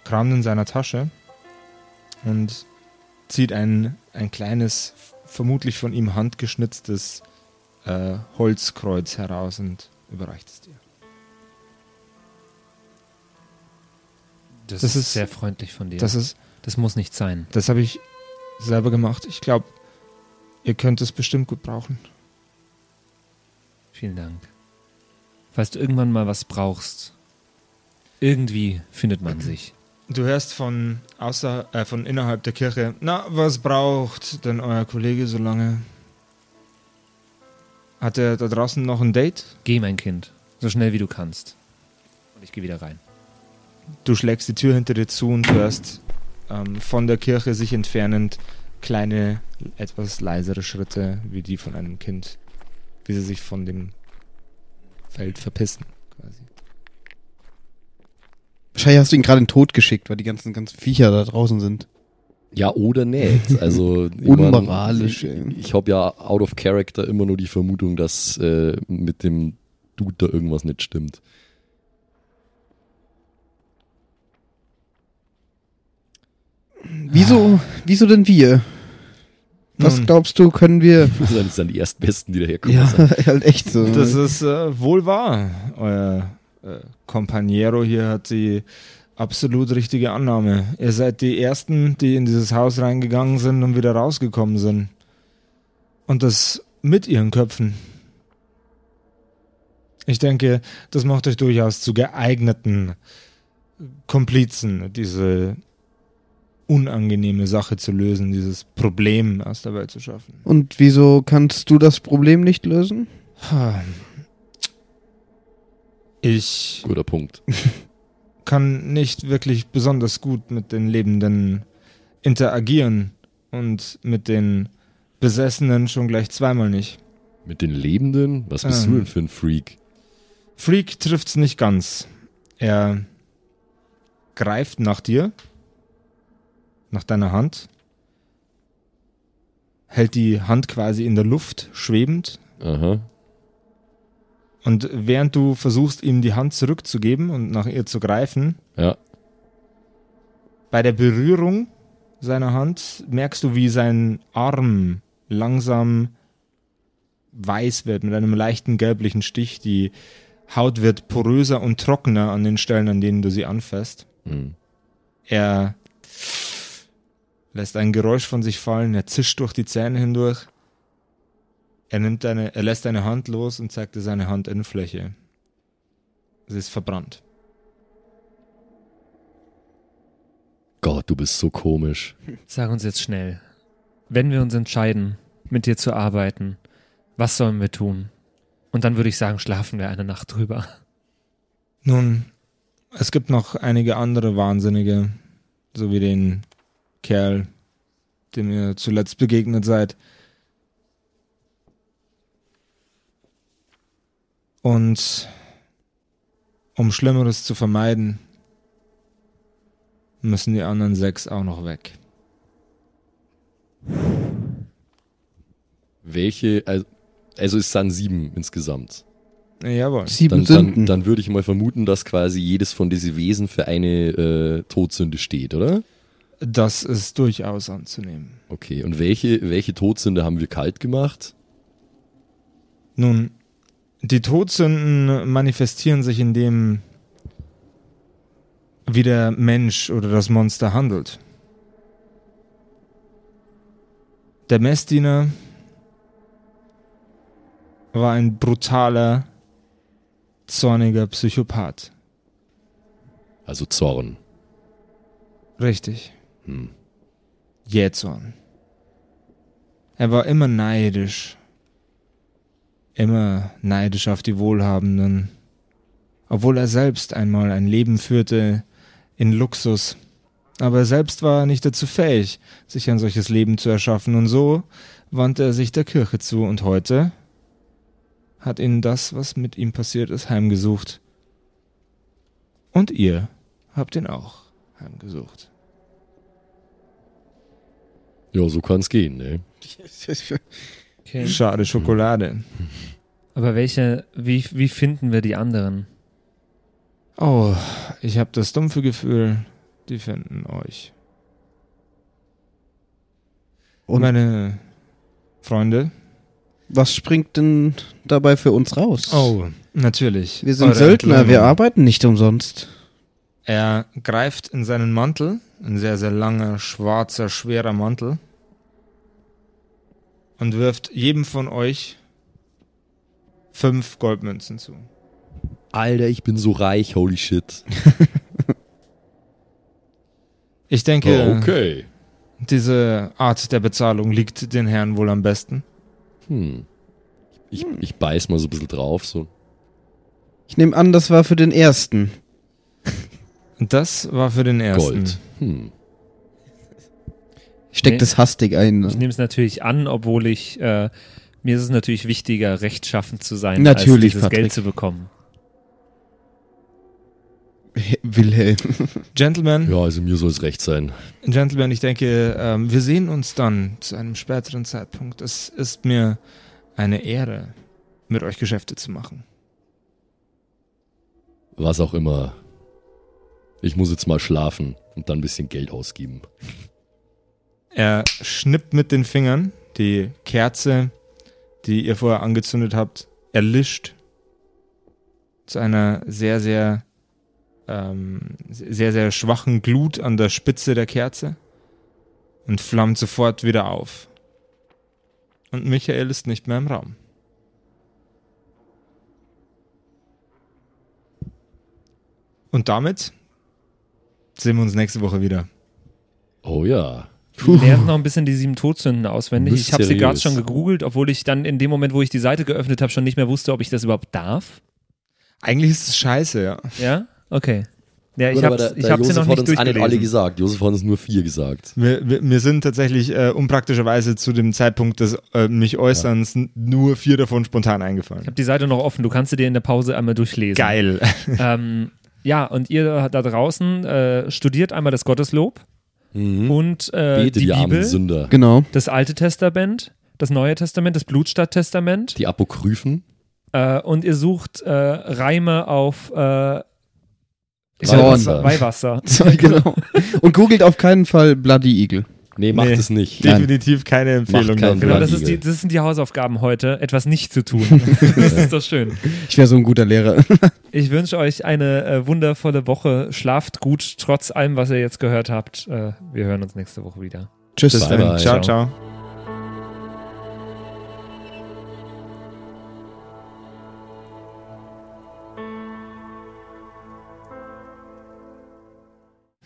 kramt in seiner Tasche und zieht ein, ein kleines, vermutlich von ihm handgeschnitztes äh, Holzkreuz heraus und überreicht es dir. Das, Das ist, ist- sehr freundlich von dir. Das ist, das muss nicht sein. das habe ich selber gemacht. Ich glaube, ihr könnt es bestimmt gut brauchen. Vielen Dank. Falls du irgendwann mal was brauchst, irgendwie findet man sich. Du hörst von außer äh, von innerhalb der Kirche. Na, was braucht denn euer Kollege so lange? Hat er da draußen noch ein Date? Geh, mein Kind, so schnell wie du kannst. Und ich gehe wieder rein. Du schlägst die Tür hinter dir zu und hörst ähm, von der Kirche sich entfernend kleine, etwas leisere Schritte wie die von einem Kind, wie sie sich von dem Feld verpissen, quasi. Wahrscheinlich hast du ihn gerade in den Tod geschickt, weil die ganzen, ganzen Viecher da draußen sind. Ja, oder nicht. Also, ich Unmoralisch, mein, ey. Ich, ich habe ja out of character immer nur die Vermutung, dass äh, mit dem Dude da irgendwas nicht stimmt. Wieso, wieso denn wir? Was Nun, glaubst du, können wir. Das sind- die Erstbesten, die daherkommen. Ja, sind. halt echt so. Das ist äh, wohl wahr. Euer äh, Companiero hier hat die absolut richtige Annahme. Ihr seid die Ersten, die in dieses Haus reingegangen sind und wieder rausgekommen sind. Und das mit ihren Köpfen. Ich denke, das macht euch durchaus zu geeigneten Komplizen, diese unangenehme Sache zu lösen, dieses Problem aus der Welt zu schaffen. Und wieso kannst du das Problem nicht lösen? Ich Guter Punkt. kann nicht wirklich besonders gut mit den Lebenden interagieren und mit den Besessenen schon gleich zweimal nicht. Mit den Lebenden? Was bist Ähm. du denn für ein Freak? Freak trifft's nicht ganz. Er greift nach dir, nach deiner Hand, hält die Hand quasi in der Luft, schwebend, Aha. Und während du versuchst, ihm die Hand zurückzugeben und nach ihr zu greifen, Ja. Bei der Berührung seiner Hand merkst du, wie sein Arm langsam weiß wird mit einem leichten gelblichen Stich. Die Haut wird poröser und trockener an den Stellen, an denen du sie anfasst. Hm. Er lässt ein Geräusch von sich fallen, er zischt durch die Zähne hindurch. Er nimmt deine, er lässt deine Hand los und zeigt dir seine Handinnenfläche. Sie ist verbrannt. Gott, du bist so komisch. Sag uns jetzt schnell, wenn wir uns entscheiden, mit dir zu arbeiten, was sollen wir tun? Und dann würde ich sagen, schlafen wir eine Nacht drüber. Nun, es gibt noch einige andere Wahnsinnige, so wie den Kerl, dem ihr zuletzt begegnet seid. Und um Schlimmeres zu vermeiden, müssen die anderen sechs auch noch weg. Welche, also, also es sind sieben insgesamt. Jawohl. Sieben Dann, dann, Sünden. dann würde ich mal vermuten, dass quasi jedes von diesen Wesen für eine äh, Todsünde steht, oder? Das ist durchaus anzunehmen. Okay, und welche, welche Todsünde haben wir kalt gemacht? Nun, die Todsünden manifestieren sich in dem, wie der Mensch oder das Monster handelt. Der Messdiener war ein brutaler, zorniger Psychopath. Also Zorn. Richtig. Hm. Jähzorn. Er war immer neidisch. Immer neidisch auf die Wohlhabenden. Obwohl er selbst einmal ein Leben führte in Luxus. Aber er selbst war nicht dazu fähig, sich ein solches Leben zu erschaffen. Und so wandte er sich der Kirche zu. Und heute hat ihn das, was mit ihm passiert ist, heimgesucht. Und ihr habt ihn auch heimgesucht. Ja, so kann's gehen, ne? Okay. Schade Schokolade. Aber welche, wie, wie finden wir die anderen? Oh, ich habe das dumpfe Gefühl, die finden euch. Und Meine Freunde. was springt denn dabei für uns raus? Oh, natürlich. Wir sind Eure Söldner, wir Entlohnung. arbeiten nicht umsonst. Er greift in seinen Mantel, ein sehr, sehr langer, schwarzer, schwerer Mantel, und wirft jedem von euch fünf Goldmünzen zu. Alter, ich bin so reich, holy shit. Ich denke, Oh, okay. diese Art der Bezahlung liegt den Herren wohl am besten. Hm. Ich, ich beiß mal so ein bisschen drauf, so. Ich nehme an, das war für den ersten. Das war für den ersten. Gold. Hm. Ich steck Nee. das hastig ein. Ich nehme es natürlich an, obwohl ich, äh, mir ist es natürlich wichtiger, rechtschaffend zu sein, Natürlich, als dieses Patrick. Geld zu bekommen. Wilhelm. Gentlemen, Ja, also mir soll es recht sein. Gentlemen, ich denke, ähm, wir sehen uns dann zu einem späteren Zeitpunkt. Es ist mir eine Ehre, mit euch Geschäfte zu machen. Was auch immer. Ich muss jetzt mal schlafen und dann ein bisschen Geld ausgeben. Er schnippt mit den Fingern die Kerze, die ihr vorher angezündet habt, erlischt zu einer sehr, sehr, ähm, sehr, sehr schwachen Glut an der Spitze der Kerze und flammt sofort wieder auf. Und Michael ist nicht mehr im Raum. Und damit sehen wir uns nächste Woche wieder. Oh ja. Lernt noch ein bisschen die sieben Todsünden auswendig. Ich habe sie gerade schon gegoogelt, obwohl ich dann in dem Moment, wo ich die Seite geöffnet habe, schon nicht mehr wusste, ob ich das überhaupt darf. Eigentlich ist es scheiße, ja. Ja? Okay. Ja, ich habe ich hab sie Josef noch hat nicht uns nicht alle durchgelesen. gesagt. Josef hat uns nur vier gesagt. Wir, wir, wir sind tatsächlich äh, unpraktischerweise zu dem Zeitpunkt des äh, mich Äußerns n- nur vier davon spontan Ich eingefallen. habe die Seite noch offen. Du kannst sie dir in der Pause einmal durchlesen. Geil. Ähm, ja, und ihr da draußen äh, studiert einmal das Gotteslob Mhm. und äh, Bete die die, armen Bibel, Sünder. Genau. das Alte Testament, das Neue Testament, das Blutstadttestament Die Apokryphen. äh, und ihr sucht äh, Reime auf äh, Weihwasser. Weihwasser. Genau. Und googelt auf keinen Fall Bloody Eagle. Nee, macht Nee. es nicht. Nein. Definitiv keine Empfehlung. Genau, das, die, das sind die Hausaufgaben heute, etwas nicht zu tun. das ist doch schön. Ich wäre so ein guter Lehrer. Ich wünsche euch eine äh, wundervolle Woche. Schlaft gut, trotz allem, was ihr jetzt gehört habt. Äh, wir hören uns nächste Woche wieder. Tschüss. Bis Bye, dann. bye. Ciao, Ciao. ciao.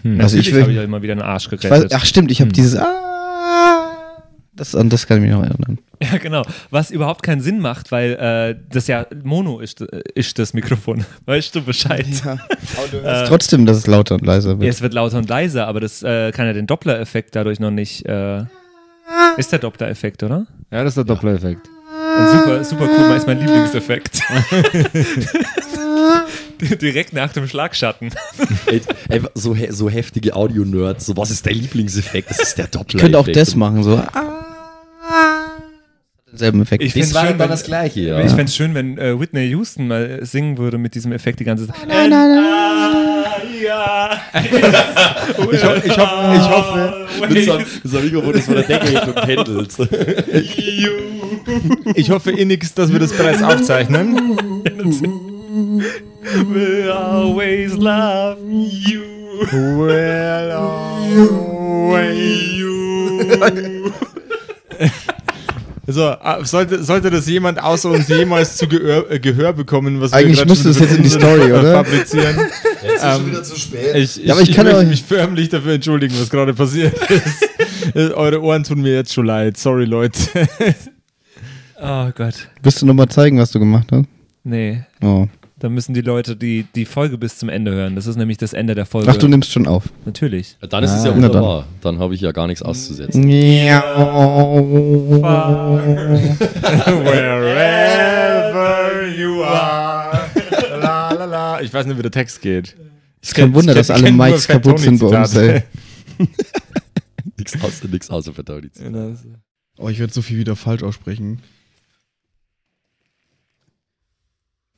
Hm. Also ich habe ich euch immer wieder einen Arsch weiß, gerettet. ach stimmt, ich habe Hm. dieses Ah, das, an das kann ich mich noch erinnern. Ja, genau. Was überhaupt keinen Sinn macht, weil äh, das ja Mono ist, äh, ist das Mikrofon. Weißt du Bescheid? Äh, Trotzdem, dass es lauter und leiser Ja, wird. es wird lauter und leiser, aber das äh, kann ja den Doppler-Effekt dadurch noch nicht. Äh, ist der Doppler-Effekt, oder? Ja, das ist der Doppler-Effekt. Ein super, super cool, ist mein Lieblingseffekt. Direkt nach dem Schlagschatten. Ey, ey, so, he so heftige Audio-Nerds. So, was ist der Lieblingseffekt? Das ist der doppler Ich könnte auch das machen, so. Ah, denselben Effekt. Ich find's war schön, wenn- das Gleiche, ja. Ich fände es schön, wenn äh, Whitney Houston mal äh, singen würde mit diesem Effekt die ganze Zeit. nein, nein, nein. ja. Ich, ho ich, hoffe, ich hoffe, Mit so so einem Mikrofon, das von der Decke und pendelt. ich hoffe innigst, dass wir das bereits aufzeichnen. Will always love you. Well, always you. So, äh, sollte, sollte das jemand außer uns jemals zu Gehör, äh, Gehör bekommen, was Eigentlich wir gerade müsste es jetzt in die Story, oder? Fabrizieren. Jetzt ist Ähm, schon wieder zu spät. Ich, ich, Ja, aber ich ich kann möchte mich förmlich dafür entschuldigen, was gerade passiert ist. Eure Ohren tun mir jetzt schon leid. Sorry, Leute. Oh Gott. Willst du nochmal zeigen, was du gemacht hast? Nee. Oh. Da müssen die Leute die, die Folge bis zum Ende hören. Das ist nämlich das Ende der Folge. Ach, du nimmst schon auf. Natürlich. Dann ist es ja Ah, na dann. wunderbar. Dann habe ich ja gar nichts auszusetzen. Wherever you are. La, la, la. Ich weiß nicht, wie der Text geht. ist kein Wunder, dass alle Mics kaputt sind bei uns, ey. Nichts außer, nix außer Verdauung. Oh, ich werde so viel wieder falsch aussprechen.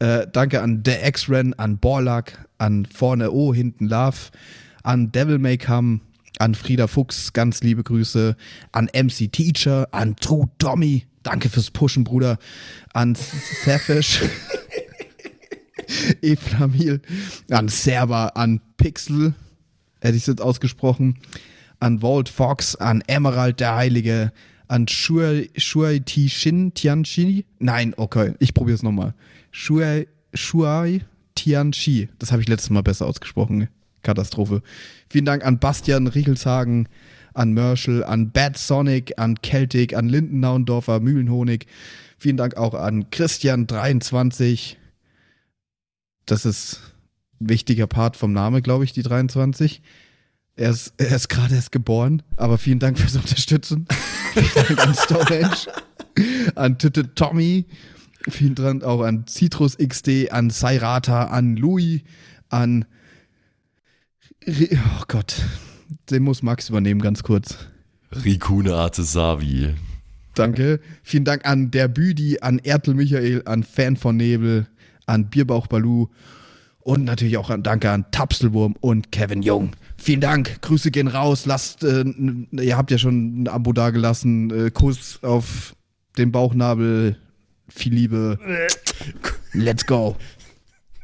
Äh, danke an The X-Ren, an Borlak, an Vorne O, hinten Love, an Devil May Come, an Frieda Fuchs, ganz liebe Grüße, an MC Teacher, an True Tommy, danke fürs Pushen, Bruder, an Safish. Eflamil, an Server, an Pixel, hätte ich es jetzt ausgesprochen, an Walt Fox, an Emerald der Heilige, an Shuai, Shin Tianchi. Nein, okay, ich probiere es nochmal. Shuai, Shuai Tianchi. Das habe ich letztes Mal besser ausgesprochen. Katastrophe. Vielen Dank an Bastian Riechelshagen, an Merschel, an Bad Sonic, an Celtic, an Lindennaundorfer, Mühlenhonig. Vielen Dank auch an Christian23. Das ist ein wichtiger Part vom Name, glaube ich, die 23. Er ist, er ist gerade erst geboren, aber vielen Dank fürs Unterstützen. vielen Dank an Storage, an Titte Tommy, vielen Dank auch an Citrus XD, an Sairata, an Louis, an. Re- Oh Gott, den muss Max übernehmen, ganz kurz. Rikune Artesavi. Danke. Vielen Dank an der Büdi, an Ertel Michael, an Fan von Nebel, an Bierbauch Balu und natürlich auch an, danke an Tapselwurm und Kevin Jung. Vielen Dank. Grüße gehen raus. Lasst, äh, ihr habt ja schon ein Abo dagelassen. Äh, Kuss auf den Bauchnabel. Viel Liebe. Let's go.